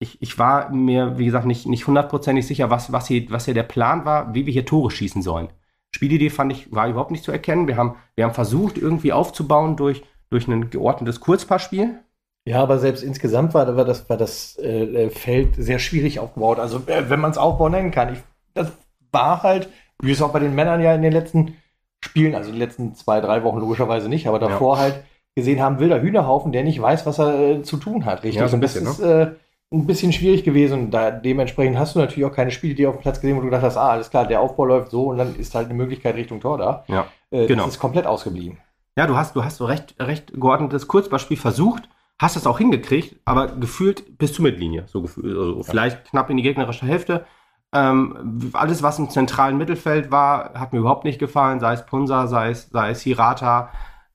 ich, ich war mir, wie gesagt, nicht, nicht hundertprozentig sicher, was, was, hier, was hier der Plan war, wie wir hier Tore schießen sollen. Spielidee fand ich, war überhaupt nicht zu erkennen. Wir haben, wir haben versucht, irgendwie aufzubauen durch, durch ein geordnetes Kurzpassspiel. Ja, aber selbst insgesamt war, war das, war das äh, Feld sehr schwierig aufgebaut. Also, äh, wenn man es Aufbau nennen kann. Ich, das war halt, wie es auch bei den Männern ja in den letzten Spielen, also in den letzten zwei, drei Wochen logischerweise nicht, aber davor ja. halt gesehen haben, wilder Hühnerhaufen, der nicht weiß, was er äh, zu tun hat. Richtig. Ja, so ein bisschen, das ist, ne? Ein bisschen schwierig gewesen. Und da, dementsprechend hast du natürlich auch keine Spiele, die auf dem Platz gesehen, wo du gedacht hast, ah, alles klar, der Aufbau läuft so und dann ist halt eine Möglichkeit Richtung Tor da. Ja, äh, genau. Das ist komplett ausgeblieben. Ja, du hast, du hast so recht, recht geordnetes Kurzballspiel versucht, hast es auch hingekriegt, aber gefühlt bis zur Mittellinie. So gefühlt, also ja. vielleicht knapp in die gegnerische Hälfte. Ähm, alles, was im zentralen Mittelfeld war, hat mir überhaupt nicht gefallen, sei es Punsa, sei es, sei es Hirata,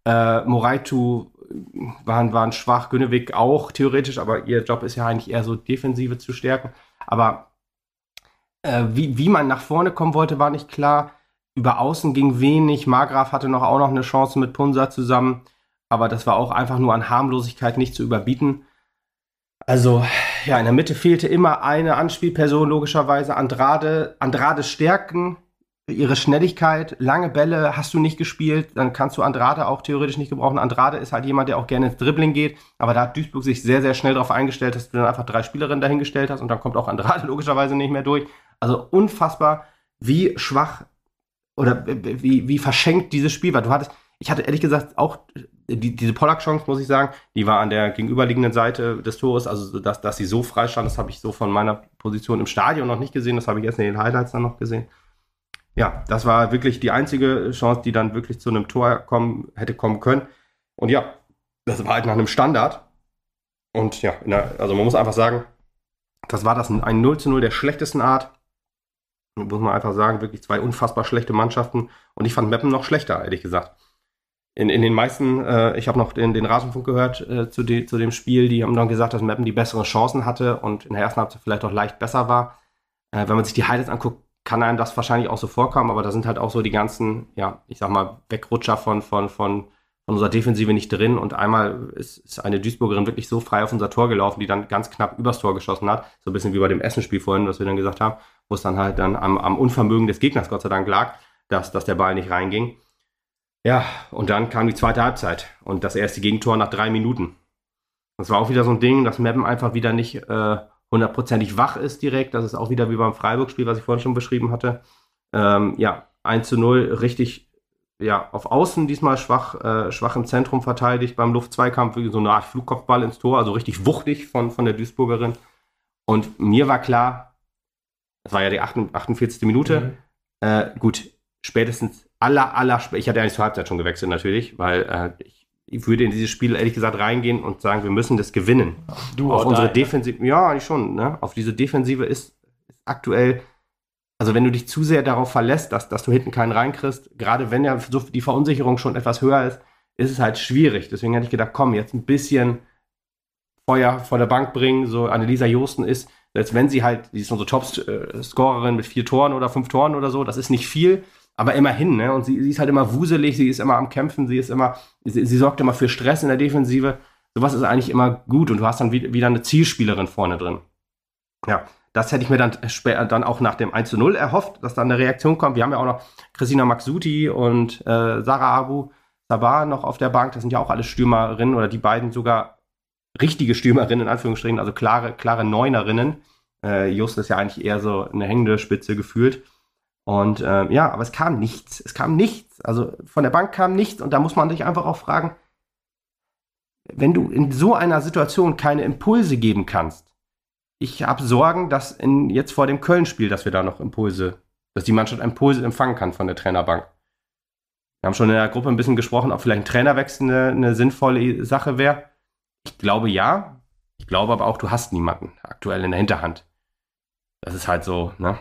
äh, Moraitu, waren, waren schwach, Günnewig auch theoretisch, aber ihr Job ist ja eigentlich eher so Defensive zu stärken. Aber äh, wie, wie man nach vorne kommen wollte, war nicht klar. Über Außen ging wenig. Margraf hatte noch auch noch eine Chance mit Punsa zusammen, aber das war auch einfach nur an Harmlosigkeit nicht zu überbieten. Also, ja, in der Mitte fehlte immer eine Anspielperson, logischerweise. Andrade, Andrade Stärken ihre Schnelligkeit, lange Bälle hast du nicht gespielt, dann kannst du Andrade auch theoretisch nicht gebrauchen. Andrade ist halt jemand, der auch gerne ins Dribbling geht, aber da hat Duisburg sich sehr, sehr schnell darauf eingestellt, dass du dann einfach drei Spielerinnen dahingestellt hast und dann kommt auch Andrade [laughs] logischerweise nicht mehr durch. Also unfassbar, wie schwach oder wie, wie verschenkt dieses Spiel war. Du hattest, ich hatte ehrlich gesagt auch die, diese Pollack-Chance, muss ich sagen, die war an der gegenüberliegenden Seite des Tores, also dass, dass sie so frei stand, das habe ich so von meiner Position im Stadion noch nicht gesehen, das habe ich erst in den Highlights dann noch gesehen ja, das war wirklich die einzige Chance, die dann wirklich zu einem Tor kommen, hätte kommen können. Und ja, das war halt nach einem Standard. Und ja, der, also man muss einfach sagen, das war das ein 0 zu 0 der schlechtesten Art. Muss man einfach sagen, wirklich zwei unfassbar schlechte Mannschaften. Und ich fand Meppen noch schlechter, ehrlich gesagt. In, in den meisten, äh, ich habe noch den, den Rasenfunk gehört äh, zu, de, zu dem Spiel, die haben dann gesagt, dass Meppen die besseren Chancen hatte und in der ersten Halbzeit vielleicht auch leicht besser war. Äh, wenn man sich die Highlights anguckt, kann einem das wahrscheinlich auch so vorkommen, aber da sind halt auch so die ganzen, ja, ich sag mal, Wegrutscher von, von, von, von unserer Defensive nicht drin. Und einmal ist, ist eine Duisburgerin wirklich so frei auf unser Tor gelaufen, die dann ganz knapp übers Tor geschossen hat. So ein bisschen wie bei dem Essenspiel vorhin, was wir dann gesagt haben, wo es dann halt dann am, am Unvermögen des Gegners Gott sei Dank lag, dass, dass der Ball nicht reinging. Ja, und dann kam die zweite Halbzeit und das erste Gegentor nach drei Minuten. Das war auch wieder so ein Ding, dass Meppen einfach wieder nicht äh, hundertprozentig wach ist direkt. Das ist auch wieder wie beim Freiburg-Spiel, was ich vorhin schon beschrieben hatte. Ähm, ja, 1 zu 0, richtig ja, auf Außen diesmal schwach, äh, schwach im Zentrum verteidigt, beim Luftzweikampf so eine Art Flugkopfball ins Tor, also richtig wuchtig von, von der Duisburgerin. Und mir war klar, das war ja die 48. Minute, mhm. äh, gut, spätestens aller, aller, ich hatte ja nicht zur Halbzeit schon gewechselt natürlich, weil äh, ich ich würde in dieses Spiel ehrlich gesagt reingehen und sagen, wir müssen das gewinnen. Du auf unsere Defensive, ja, eigentlich schon, ne? Auf diese Defensive ist, ist, aktuell, also wenn du dich zu sehr darauf verlässt, dass, dass du hinten keinen reinkriegst, gerade wenn ja so die Verunsicherung schon etwas höher ist, ist es halt schwierig. Deswegen hätte ich gedacht, komm, jetzt ein bisschen Feuer vor der Bank bringen. So Annelisa Josten ist, als wenn sie halt, die ist unsere Top-Scorerin mit vier Toren oder fünf Toren oder so, das ist nicht viel, aber immerhin, ne? Und sie, sie ist halt immer wuselig, sie ist immer am Kämpfen, sie ist immer, sie, sie sorgt immer für Stress in der Defensive. Sowas ist eigentlich immer gut und du hast dann wieder eine Zielspielerin vorne drin. Ja, das hätte ich mir dann später dann auch nach dem 1 zu 0 erhofft, dass dann eine Reaktion kommt. Wir haben ja auch noch Christina Maxuti und äh, Sarah Abu Sabah noch auf der Bank. Das sind ja auch alle Stürmerinnen oder die beiden sogar richtige Stürmerinnen in Anführungsstrichen, also klare, klare Neunerinnen. Äh, Just ist ja eigentlich eher so eine hängende Spitze gefühlt. Und äh, ja, aber es kam nichts. Es kam nichts. Also von der Bank kam nichts. Und da muss man sich einfach auch fragen, wenn du in so einer Situation keine Impulse geben kannst, ich habe Sorgen, dass in, jetzt vor dem Köln-Spiel, dass wir da noch Impulse, dass die Mannschaft Impulse empfangen kann von der Trainerbank. Wir haben schon in der Gruppe ein bisschen gesprochen, ob vielleicht ein Trainerwechsel eine, eine sinnvolle Sache wäre. Ich glaube ja. Ich glaube aber auch, du hast niemanden aktuell in der Hinterhand. Das ist halt so, ne?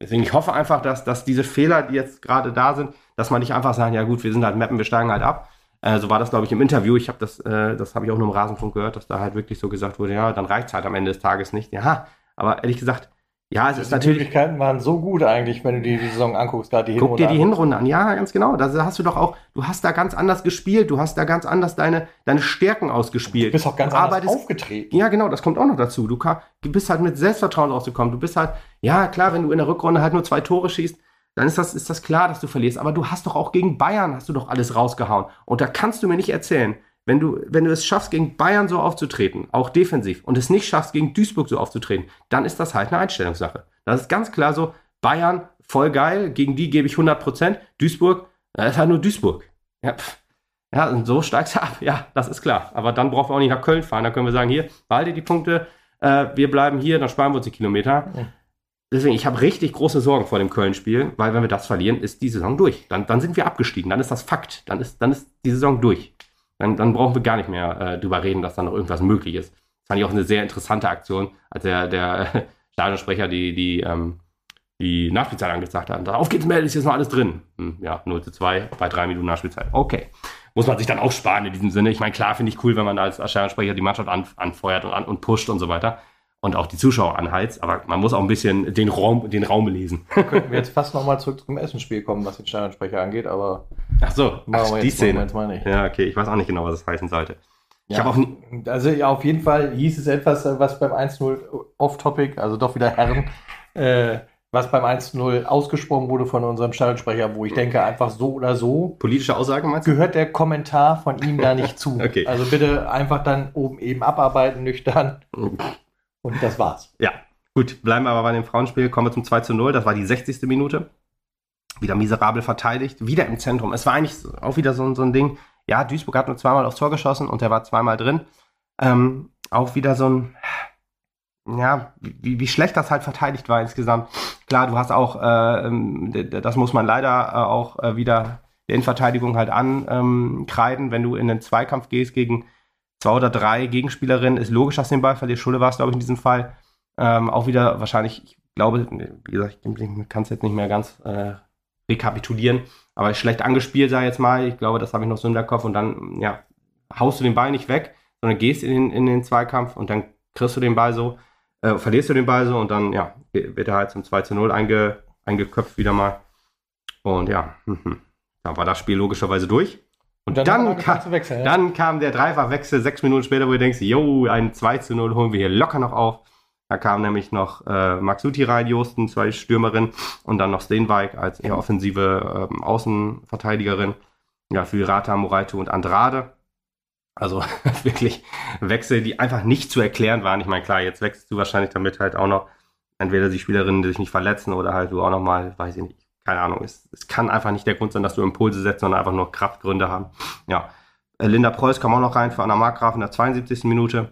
Deswegen, ich hoffe einfach, dass, dass diese Fehler, die jetzt gerade da sind, dass man nicht einfach sagen, ja gut, wir sind halt Mappen, wir steigen halt ab. Äh, so war das, glaube ich, im Interview. Ich habe das, äh, das habe ich auch nur im Rasenfunk gehört, dass da halt wirklich so gesagt wurde, ja, dann reicht es halt am Ende des Tages nicht. Ja, aber ehrlich gesagt, ja, es ist natürlich. Die Möglichkeiten waren so gut eigentlich, wenn du dir die Saison anguckst, gerade die Hinrunde. Guck dir die Hinrunde an, ja, ganz genau. Da hast du doch auch, du hast da ganz anders gespielt, du hast da ganz anders deine, deine Stärken ausgespielt. Du bist auch ganz du anders aufgetreten. Ja, genau, das kommt auch noch dazu. Du, kann, du bist halt mit Selbstvertrauen rausgekommen. Du bist halt, ja, klar, wenn du in der Rückrunde halt nur zwei Tore schießt, dann ist das, ist das klar, dass du verlierst. Aber du hast doch auch gegen Bayern, hast du doch alles rausgehauen. Und da kannst du mir nicht erzählen, wenn du, wenn du es schaffst, gegen Bayern so aufzutreten, auch defensiv, und es nicht schaffst, gegen Duisburg so aufzutreten, dann ist das halt eine Einstellungssache. Das ist ganz klar so, Bayern, voll geil, gegen die gebe ich 100 Prozent. Duisburg, das ist halt nur Duisburg. Ja, ja, und so steigst du ab. Ja, das ist klar. Aber dann brauchen wir auch nicht nach Köln fahren. Dann können wir sagen, hier, behalte die Punkte, äh, wir bleiben hier, dann sparen wir uns die Kilometer. Ja. Deswegen, ich habe richtig große Sorgen vor dem Köln-Spiel, weil wenn wir das verlieren, ist die Saison durch. Dann, dann sind wir abgestiegen. Dann ist das Fakt. Dann ist, dann ist die Saison durch. Dann, dann brauchen wir gar nicht mehr äh, drüber reden, dass da noch irgendwas möglich ist. Das fand ich auch eine sehr interessante Aktion, als der, der [laughs] Stadionsprecher die, die, ähm, die Nachspielzeit angezeigt hat. Auf geht's, Mel, ist jetzt noch alles drin. Hm, ja, 0 zu 2 bei drei Minuten Nachspielzeit. Okay. Muss man sich dann auch sparen in diesem Sinne. Ich meine, klar finde ich cool, wenn man als Stadionsprecher die Mannschaft an, anfeuert und, an, und pusht und so weiter und auch die Zuschauer anheizt, aber man muss auch ein bisschen den Raum, den Raum lesen. Könnten wir jetzt fast nochmal zurück zum Essensspiel kommen, was den Stadionsprecher angeht, aber. Ach so, ach, die Szene. Ja, okay, ich weiß auch nicht genau, was das heißen sollte. Ich ja, auch also ja, auf jeden Fall hieß es etwas, was beim 1-0 off-topic, also doch wieder Herren, äh, was beim 1-0 ausgesprochen wurde von unserem Stadionsprecher, wo ich denke, einfach so oder so Politische Aussagen meinst du? gehört der Kommentar von ihm da nicht zu. [laughs] Okay. Also bitte einfach dann oben eben abarbeiten, nüchtern. [laughs] Und das war's. Ja, gut, bleiben wir aber bei dem Frauenspiel, kommen wir zum 2 zu 0, das war die 60. Minute. Wieder miserabel verteidigt, wieder im Zentrum. Es war eigentlich auch wieder so, ein- so ein Ding, ja, Duisburg hat nur zweimal aufs Tor geschossen und der war zweimal drin. Ähm, auch wieder so ein, ja, wie, wie schlecht das halt verteidigt war insgesamt. Klar, du hast auch, äh, ähm, das muss man leider äh, auch äh, wieder der Innenverteidigung halt ankreiden, wenn du in den Zweikampf gehst gegen zwei oder drei Gegenspielerinnen, ist logisch, dass du den Ball verlierst. Schule war es, glaube ich, in diesem Fall. Ähm, auch wieder wahrscheinlich, ich glaube, wie gesagt, ich kann es jetzt nicht mehr ganz äh, rekapitulieren, aber schlecht angespielt, sag ich jetzt mal. Ich glaube, das habe ich noch so im Kopf und dann, ja, haust du den Ball nicht weg, sondern gehst in den, in den Zweikampf und dann kriegst du den Ball so, äh, verlierst du den Ball so und dann, ja, wird er halt zum 2 zu 0 einge, eingeköpft wieder mal. Und ja, [laughs] da war das Spiel logischerweise durch. Und, dann, wir kam, wechseln. ja. dann kam der Dreifachwechsel sechs Minuten später, wo du denkst, yo, ein 2 zu 0 holen wir hier locker noch auf. Da kam nämlich noch äh, Maxuti rein, Josten, zwei Stürmerinnen und dann noch Steenwijk als eher offensive ähm, Außenverteidigerin. Ja, für Rata, Moraito und Andrade. Also [laughs] wirklich Wechsel, die einfach nicht zu erklären waren. Ich meine, klar, jetzt wechselst du wahrscheinlich damit halt auch noch entweder die Spielerinnen, die sich nicht verletzen oder halt du auch noch mal, weiß ich nicht, keine Ahnung. Es, es kann einfach nicht der Grund sein, dass du Impulse setzt, sondern einfach nur Kraftgründe haben. Ja, äh, Linda Preuß kam auch noch rein für Anna Markgraf in der 72. Minute.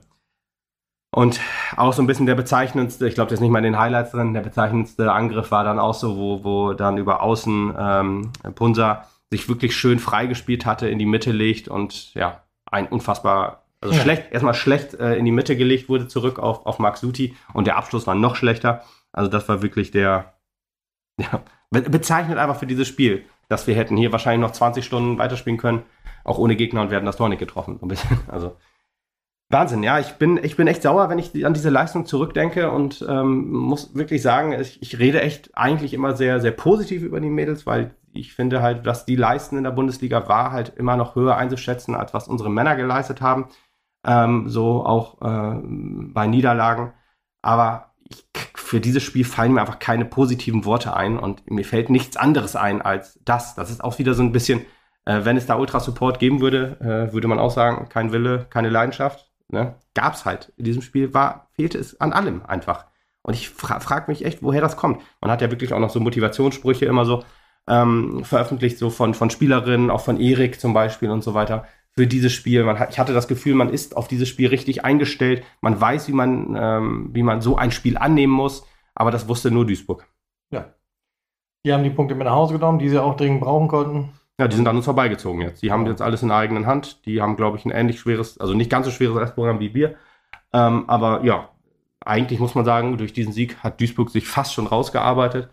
Und auch so ein bisschen der bezeichnendste, ich glaube, das ist nicht mal in den Highlights drin, der bezeichnendste Angriff war dann auch so, wo, wo dann über außen ähm, Punsa sich wirklich schön freigespielt hatte, in die Mitte legt und ja, ein unfassbar, also Ja. schlecht, erstmal schlecht äh, in die Mitte gelegt wurde, zurück auf, auf Max Suti und der Abschluss war noch schlechter. Also das war wirklich der, [laughs] ja, bezeichnet einfach für dieses Spiel, dass wir hätten hier wahrscheinlich noch 20 Stunden weiterspielen können, auch ohne Gegner und hätten das Tor nicht getroffen. [laughs] Also Wahnsinn, ja, ich bin, ich bin echt sauer, wenn ich an diese Leistung zurückdenke und ähm, muss wirklich sagen, ich, ich rede echt eigentlich immer sehr, sehr positiv über die Mädels, weil ich finde halt, was die leisten in der Bundesliga war halt immer noch höher einzuschätzen, als was unsere Männer geleistet haben. Ähm, so auch äh, bei Niederlagen. Aber ich, für dieses Spiel fallen mir einfach keine positiven Worte ein und mir fällt nichts anderes ein als das. Das ist auch wieder so ein bisschen, äh, wenn es da Ultra-Support geben würde, äh, würde man auch sagen, kein Wille, keine Leidenschaft. Ne? Gab es halt. In diesem Spiel war, fehlte es an allem einfach. Und ich fra frage mich echt, woher das kommt. Man hat ja wirklich auch noch so Motivationssprüche immer so ähm, veröffentlicht, so von, von Spielerinnen, auch von Erik zum Beispiel und so weiter, für dieses Spiel. Man ich hatte das Gefühl, man ist auf dieses Spiel richtig eingestellt. Man weiß, wie man, ähm, wie man so ein Spiel annehmen muss. Aber das wusste nur Duisburg. Die haben die Punkte mit nach Hause genommen, die sie auch dringend brauchen konnten. Ja, die sind an uns vorbeigezogen jetzt. Die haben jetzt alles in der eigenen Hand. Die haben, glaube ich, ein ähnlich schweres, also nicht ganz so schweres Restprogramm wie wir. Ähm, aber ja, eigentlich muss man sagen, durch diesen Sieg hat Duisburg sich fast schon rausgearbeitet.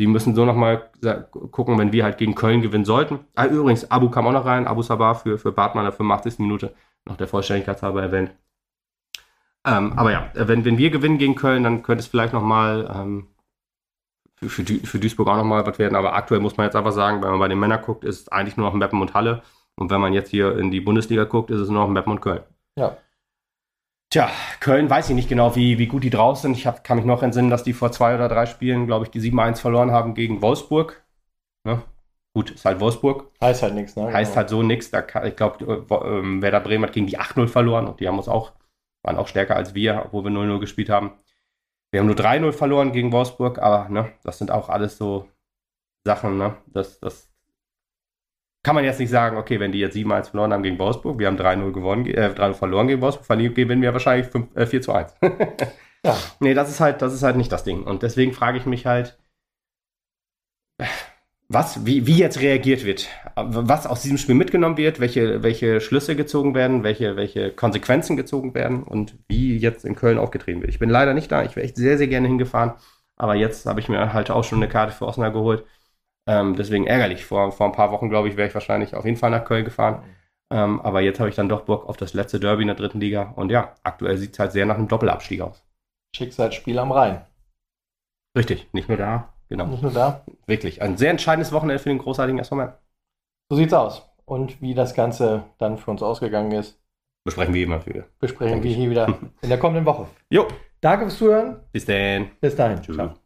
Die müssen so nochmal gucken, wenn wir halt gegen Köln gewinnen sollten. Ah, übrigens, Abu kam auch noch rein, Abu Sabah für, für Bartmann der 85. Minute, noch der Vollständigkeit halber erwähnt. Ähm, aber ja, wenn, wenn wir gewinnen gegen Köln, dann könnte es vielleicht nochmal ähm, für, für Duisburg auch nochmal was werden. Aber aktuell muss man jetzt einfach sagen, wenn man bei den Männern guckt, ist es eigentlich nur noch Meppen und Halle. Und wenn man jetzt hier in die Bundesliga guckt, ist es nur noch Meppen und Köln. Ja. Tja, Köln weiß ich nicht genau, wie, wie gut die draus sind. Ich hab, kann mich noch entsinnen, dass die vor zwei oder drei Spielen, glaube ich, die 7-1 verloren haben gegen Wolfsburg. Ne? Gut, ist halt Wolfsburg. Heißt halt nichts, ne? Heißt halt so nichts. Ich glaube, äh, Werder Bremen hat gegen die 8-0 verloren und die haben uns auch, waren auch stärker als wir, obwohl wir 0-0 gespielt haben. Wir haben nur 3-0 verloren gegen Wolfsburg, aber ne, das sind auch alles so Sachen, ne? Das, das kann man jetzt nicht sagen, okay, wenn die jetzt 7-1 verloren haben gegen Wolfsburg, wir haben 3-0 gewonnen, äh, 3-0 verloren gegen Wolfsburg, verlieren gewinnen wir wahrscheinlich 5, äh, 4 zu 1. [laughs] Ja. Nee, das ist halt, das ist halt nicht das Ding. Und deswegen frage ich mich halt, was, wie, wie jetzt reagiert wird, was aus diesem Spiel mitgenommen wird, welche, welche Schlüsse gezogen werden, welche, welche Konsequenzen gezogen werden und wie jetzt in Köln aufgetreten wird. Ich bin leider nicht da, ich wäre echt sehr, sehr gerne hingefahren, aber jetzt habe ich mir halt auch schon eine Karte für Osnabrück geholt. Ähm, deswegen ärgerlich. Vor, vor ein paar Wochen, glaube ich, wäre ich wahrscheinlich auf jeden Fall nach Köln gefahren. Ähm, aber jetzt habe ich dann doch Bock auf das letzte Derby in der dritten Liga. Und ja, aktuell sieht es halt sehr nach einem Doppelabstieg aus. Schicksalsspiel am Rhein. Richtig, nicht nur da. Genau. Nicht nur da. Wirklich. Ein sehr entscheidendes Wochenende für den großartigen SV Mann. So sieht's aus. Und wie das Ganze dann für uns ausgegangen ist, Besprechen wir immer für. besprechen wir hier wieder [laughs] in der kommenden Woche. Jo, Danke fürs Zuhören. bis dann. Bis dahin. Tschüss. Ciao.